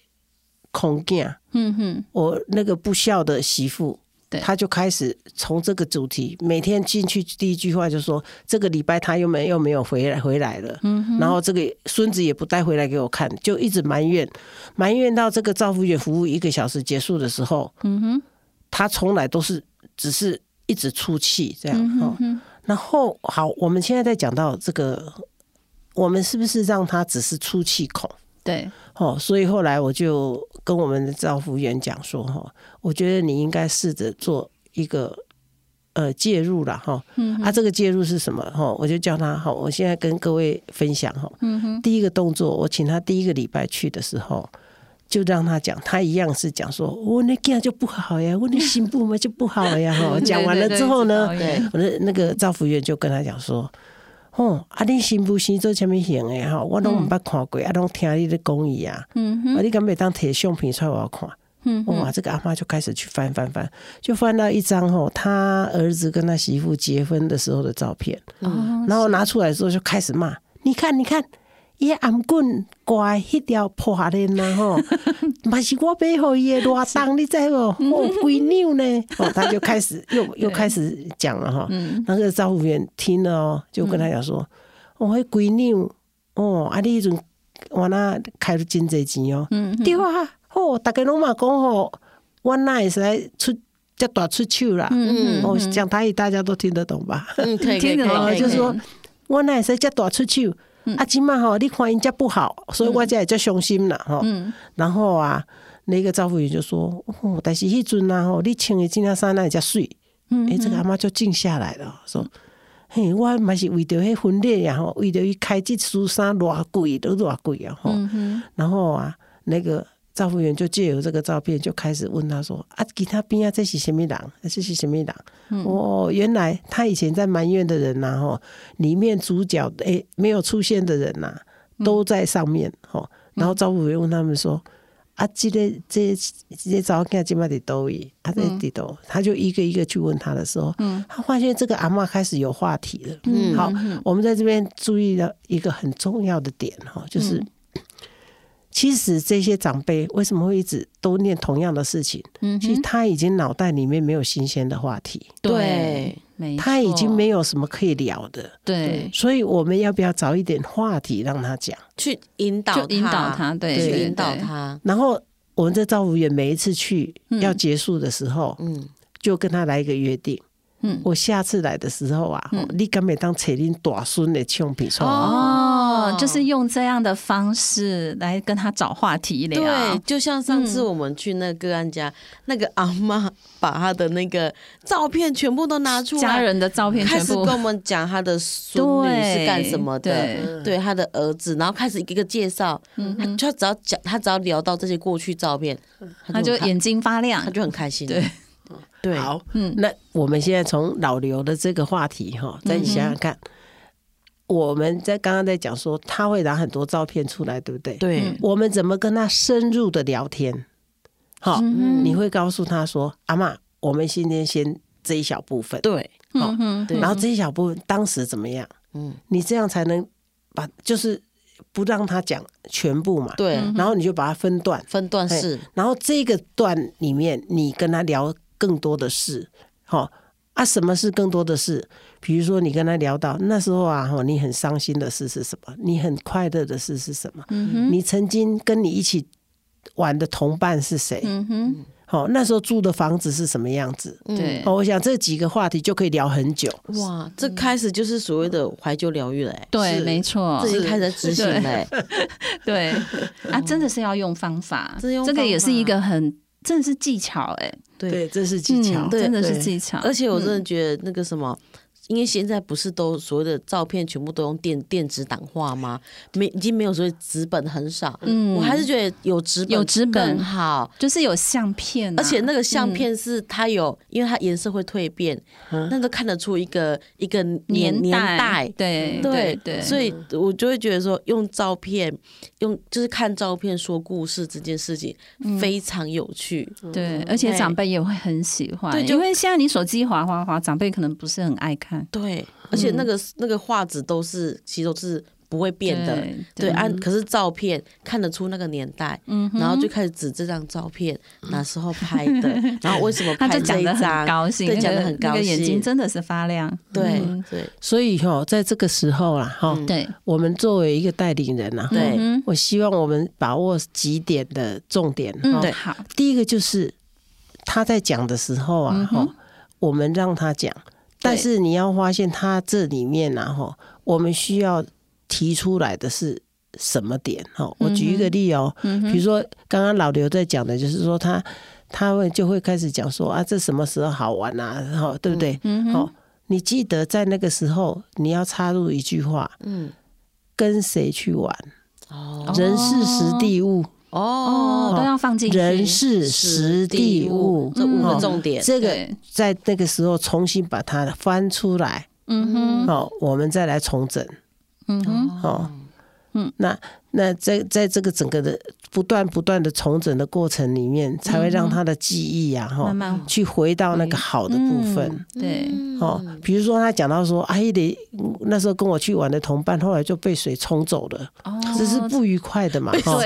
空镜。”嗯哼，我那个不孝的媳妇。他就开始从这个主题，每天进去第一句话就说：“这个礼拜他又没又没有回来回来了。”嗯，然后这个孙子也不带回来给我看，就一直埋怨，埋怨到这个照服员服务一个小时结束的时候，嗯哼，他从来都是只是一直出气这样哈。然后好，我们现在在讲到这个，我们是不是让他只是出气孔？对。哦，所以后来我就跟我们的照服员讲说，哈，我觉得你应该试着做一个呃介入了，哈，嗯，啊，这个介入是什么？哈，我就叫他，哈，我现在跟各位分享，哈，第一个动作，我请他第一个礼拜去的时候，就让他讲，他一样是讲说，我那这样就不好呀，我那 [LAUGHS] 心部嘛就不好呀，哈，讲完了之后呢，我的那个赵服员就跟他讲说。哦，啊，你新妇生做啥物型的吼？我拢毋捌看过，啊，拢听你的讲伊啊。嗯哼，啊，你敢袂当摕相片出来我看？嗯，哇，这个阿妈就开始去翻翻翻，就翻到一张吼，他儿子跟他媳妇结婚的时候的照片。嗯，然后拿出来之后就开始骂，你看，你看。伊颔棍挂迄条破链啦吼，[LAUGHS] 嘛是我背后伊的罗当，你知无？哦，规扭呢？哦，他就开始 [LAUGHS] 又又开始讲了哈。那个招呼员听了哦，就跟他讲说：“我会闺女哦，啊，你迄阵我那开了真济钱哦，嗯，对啊，哦，大家拢嘛讲吼，我那会使来出遮大出手啦，嗯，我，讲台语大家都听得懂吧？嗯，可以 [LAUGHS] 可以可以，就是说我那会使遮大出手，啊，今嘛吼，你看人家不好，所以我才会才伤心啦，吼，然后啊，那个赵福元就说，哦，但是迄阵啊，吼，你穿的这件衫那会遮水，嗯，哎，这个阿妈就静下来了，说。嘿，我嘛是为着迄婚礼呀吼，为着伊开这书衫偌贵都偌贵啊吼。然后啊，那个赵福元就借由这个照片，就开始问他说：“啊，给他边啊，这是什么人？这是什么人？”哦，原来他以前在埋怨的人呐吼，里面主角诶没有出现的人呐，都在上面吼。然后赵福元问他们说。啊，这个这这些照片今嘛在倒位，啊在伫倒，他就一个一个去问他的时候，嗯，他发现这个阿嬷开始有话题了。嗯，好，我们在这边注意了一个很重要的点哈，就是其实这些长辈为什么会一直都念同样的事情？嗯，其实他已经脑袋里面没有新鲜的话题。对。他已经没有什么可以聊的，对，所以我们要不要找一点话题让他讲，去引导他，引导他，对，去引导他。然后我们在赵福元每一次去要结束的时候，嗯，就跟他来一个约定，嗯，我下次来的时候啊，你敢没当扯恁大孙的唱片哦。就是用这样的方式来跟他找话题聊。对，就像上次我们去那个个案家，那个阿妈把他的那个照片全部都拿出来，家人的照片，开始跟我们讲他的孙女是干什么的，对他的儿子，然后开始一个个介绍。嗯，他只要讲，他只要聊到这些过去照片，他就眼睛发亮，他就很开心。对，对，好，嗯，那我们现在从老刘的这个话题哈，再想想看。我们在刚刚在讲说，他会拿很多照片出来，对不对？对。我们怎么跟他深入的聊天？好，你会告诉他说：“阿妈，我们今天先这一小部分。”对。好，然后这一小部分当时怎么样？嗯，你这样才能把，就是不让他讲全部嘛。对。然后你就把它分段，分段式。然后这个段里面，你跟他聊更多的事。好。啊，什么是更多的事？比如说，你跟他聊到那时候啊，哈，你很伤心的事是什么？你很快乐的事是什么？嗯哼，你曾经跟你一起玩的同伴是谁？嗯哼，好，那时候住的房子是什么样子？对，哦，我想这几个话题就可以聊很久。哇，这开始就是所谓的怀旧疗愈了，对，没错，这已经开始执行了，[LAUGHS] 对，啊，真的是要用方法，这个也是一个很，真的是技巧，哎。对，这是技巧，真的是技巧。而且我真的觉得那个什么，因为现在不是都所谓的照片全部都用电电子档化吗？没，已经没有所谓纸本很少。嗯，我还是觉得有纸本有纸本好，就是有相片，而且那个相片是它有，因为它颜色会蜕变，那都看得出一个一个年年代。对对对，所以我就会觉得说，用照片，用就是看照片说故事这件事情非常有趣。对，而且长辈也会很喜欢，对，因为现在你手机滑滑滑，长辈可能不是很爱看。对，而且那个那个画质都是，其实都是。不会变的，对，按可是照片看得出那个年代，然后就开始指这张照片哪时候拍的，[LAUGHS] 然后为什么拍这一张，高兴，对，讲的很高兴，眼睛真的是发亮，对对，所以哈，在这个时候啦，哈，对，我们作为一个带领人呐，对，我希望我们把握几点的重点，对，好，第一个就是他在讲的时候啊，哈，我们让他讲，但是你要发现他这里面然后，我们需要。提出来的是什么点？哈，我举一个例哦，嗯比如说刚刚老刘在讲的，就是说他他会就会开始讲说啊，这什么时候好玩啊？然后对不对？好，你记得在那个时候你要插入一句话，嗯，跟谁去玩？哦，人事时地物哦，都要放进去。人事时地物，这五个重点，这个在那个时候重新把它翻出来，嗯哼，好，我们再来重整。嗯哼，哦，嗯，那那在在这个整个的不断不断的重整的过程里面，才会让他的记忆啊，哈，去回到那个好的部分。对，哦，比如说他讲到说，阿姨的那时候跟我去玩的同伴，后来就被水冲走了，这是不愉快的嘛，哈，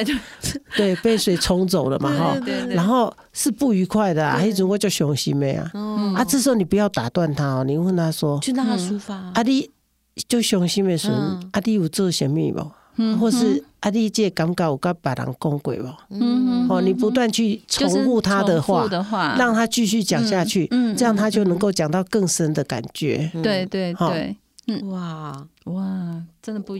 对，被水冲走了嘛，哈，然后是不愉快的啊，一直我就伤心妹啊，啊，这时候你不要打断他哦，你问他说，去让他抒发，阿弟。就熊心的时候，阿弟有做什么不？或是阿弟这感觉有跟别人讲过不？嗯哦，你不断去重复他的话，让他继续讲下去，嗯这样他就能够讲到更深的感觉。对对对，嗯哇哇，真的不，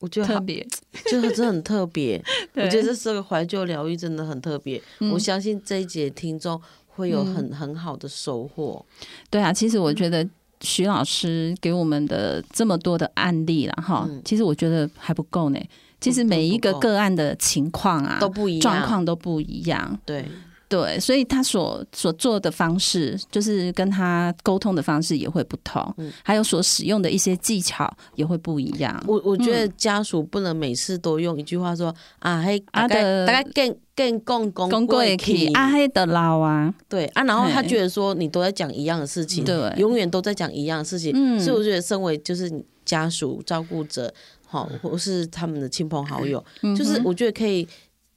我觉得特别，[LAUGHS] 就真的很特别。[LAUGHS] 我觉得这是个怀旧疗愈，真的很特别。我相信这一节听众会有很很好的收获。对啊，其实我觉得。徐老师给我们的这么多的案例了哈，其实我觉得还不够呢。其实每一个个案的情况啊，都不一样，状况都不一样。对。对，所以他所所做的方式，就是跟他沟通的方式也会不同，嗯、还有所使用的一些技巧也会不一样。我我觉得家属不能每次都用一句话说、嗯、啊，嘿，大概大概更更共共过去，啊，嘿的老啊，对啊，然后他觉得说你都在讲一样的事情，对，永远都在讲一样的事情，嗯、所以我觉得身为就是家属照顾者，好，或是他们的亲朋好友，嗯、就是我觉得可以。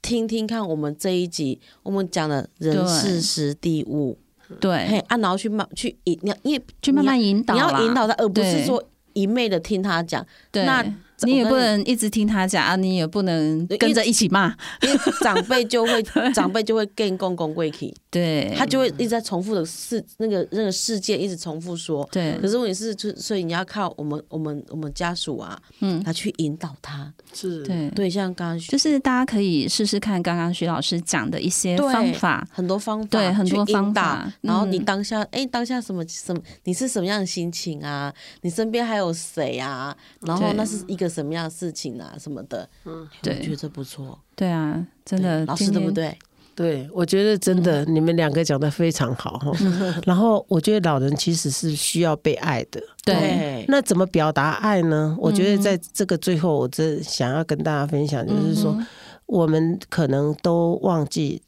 听听看，我们这一集我们讲的人事时地物，对，嘿啊，然后去慢去引，你要你也去慢慢引导，你要引导他，而不是说一昧的听他讲，对。那。你也不能一直听他讲啊，你也不能跟着一起骂，因为长辈就会 [LAUGHS] 长辈就会更公公贵体，对，他就会一直在重复的事那个那个事件一直重复说，对。可是问题是，就所以你要靠我们我们我们家属啊，嗯，来去引导他，是。对。对，像刚刚就是大家可以试试看刚刚徐老师讲的一些方法，很多方法，对，很多方法。然后你当下哎，当下什么什么，你是什么样的心情啊？你身边还有谁啊？然后那是一个什么样的事情？啊什么的，嗯，对，我觉得不错。对啊，真的，老师对不对？对，我觉得真的，你们两个讲的非常好哈。[LAUGHS] 然后我觉得老人其实是需要被爱的。对，那怎么表达爱呢？我觉得在这个最后，我这想要跟大家分享，就是说，我们可能都忘记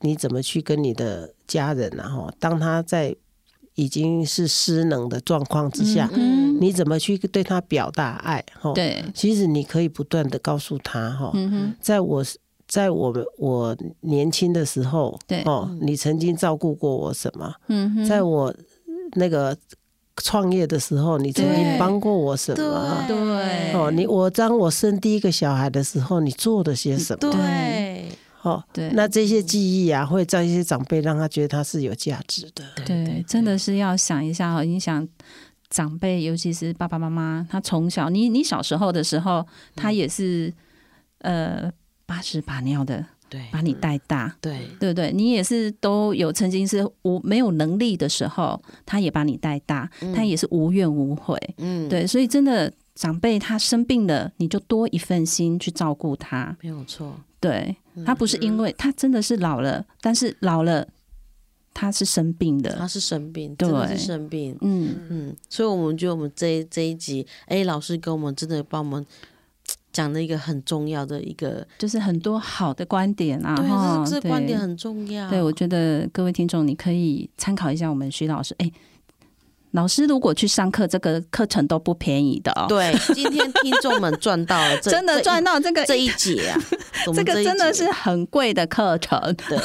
你怎么去跟你的家人，然后当他在。已经是失能的状况之下，嗯、你怎么去对他表达爱？哈，对，其实你可以不断的告诉他，哈、嗯，在我，在我们我年轻的时候，对，哦，你曾经照顾过我什么？嗯，在我那个创业的时候，你曾经帮过我什么？对，哦，你我当我生第一个小孩的时候，你做了些什么？对。哦，对，那这些记忆啊，会在一些长辈让他觉得他是有价值的。对，真的是要想一下哦，影响长辈，尤其是爸爸妈妈，他从小，你你小时候的时候，他也是、嗯、呃把屎把尿的，对，把你带大，对，对不对？你也是都有曾经是无没有能力的时候，他也把你带大，嗯、他也是无怨无悔，嗯，对，所以真的长辈他生病了，你就多一份心去照顾他，没有错。对，他不是因为他真的是老了，但是老了他是生病的，他是生病，真的是生病。嗯嗯，所以我们觉得我们这一这一集，哎，老师给我们真的帮我们讲了一个很重要的一个，就是很多好的观点啊。对，这观点很重要。对，我觉得各位听众，你可以参考一下我们徐老师。哎。老师如果去上课，这个课程都不便宜的哦。对，今天听众们赚到了，[LAUGHS] 真的赚到这个这一节啊，[LAUGHS] 这个真的是很贵的课程。对，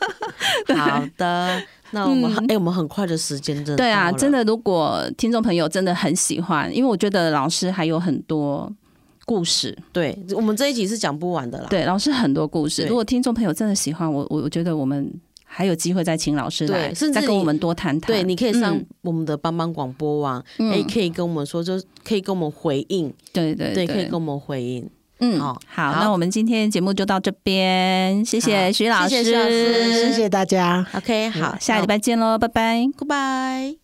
[LAUGHS] 好的，那我们哎、嗯欸，我们很快的时间真的对啊，真的，如果听众朋友真的很喜欢，因为我觉得老师还有很多故事，对我们这一集是讲不完的啦。对，老师很多故事，如果听众朋友真的喜欢我，我我觉得我们。还有机会再请老师来，甚至再跟我们多谈谈。对，你可以上我们的帮帮广播网，也可以跟我们说，就可以跟我们回应。对对对，可以跟我们回应。嗯，好，那我们今天节目就到这边，谢谢徐老师，谢谢大家。OK，好，下礼拜见喽，拜拜，Goodbye。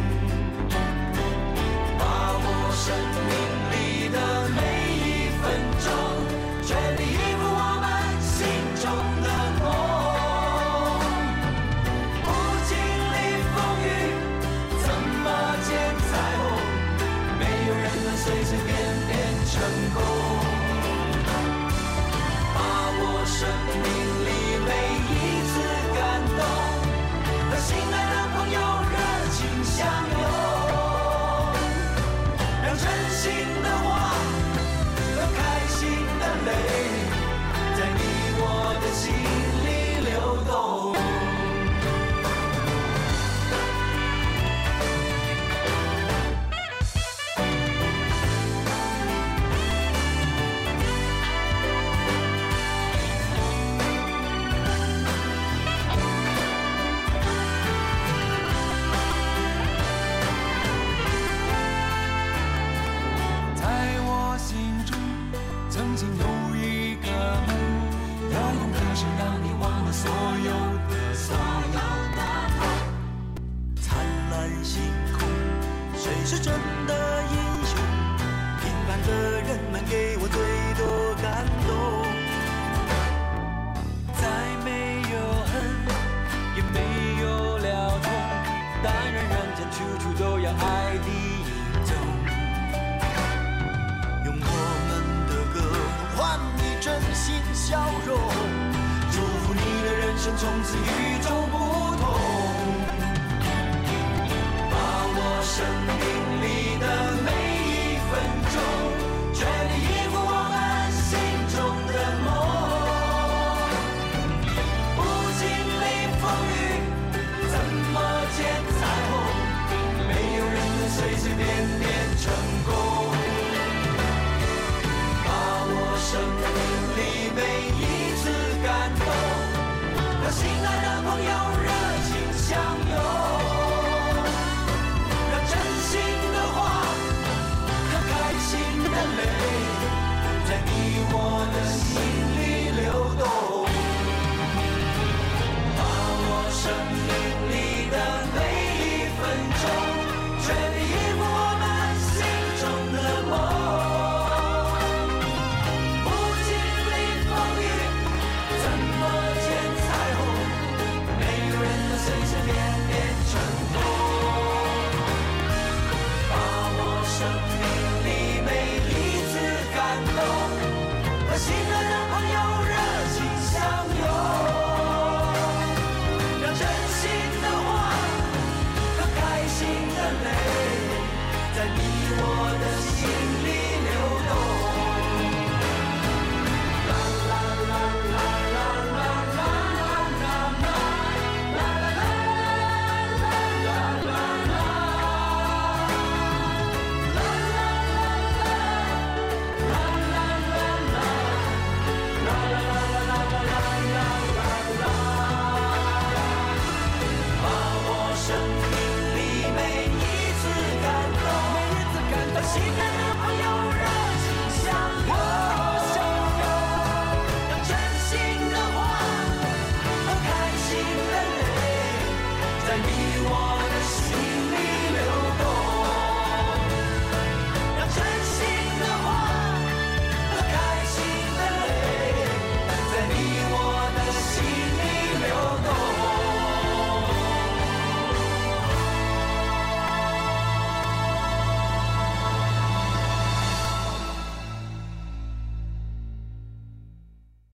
把握生命里的每一分钟。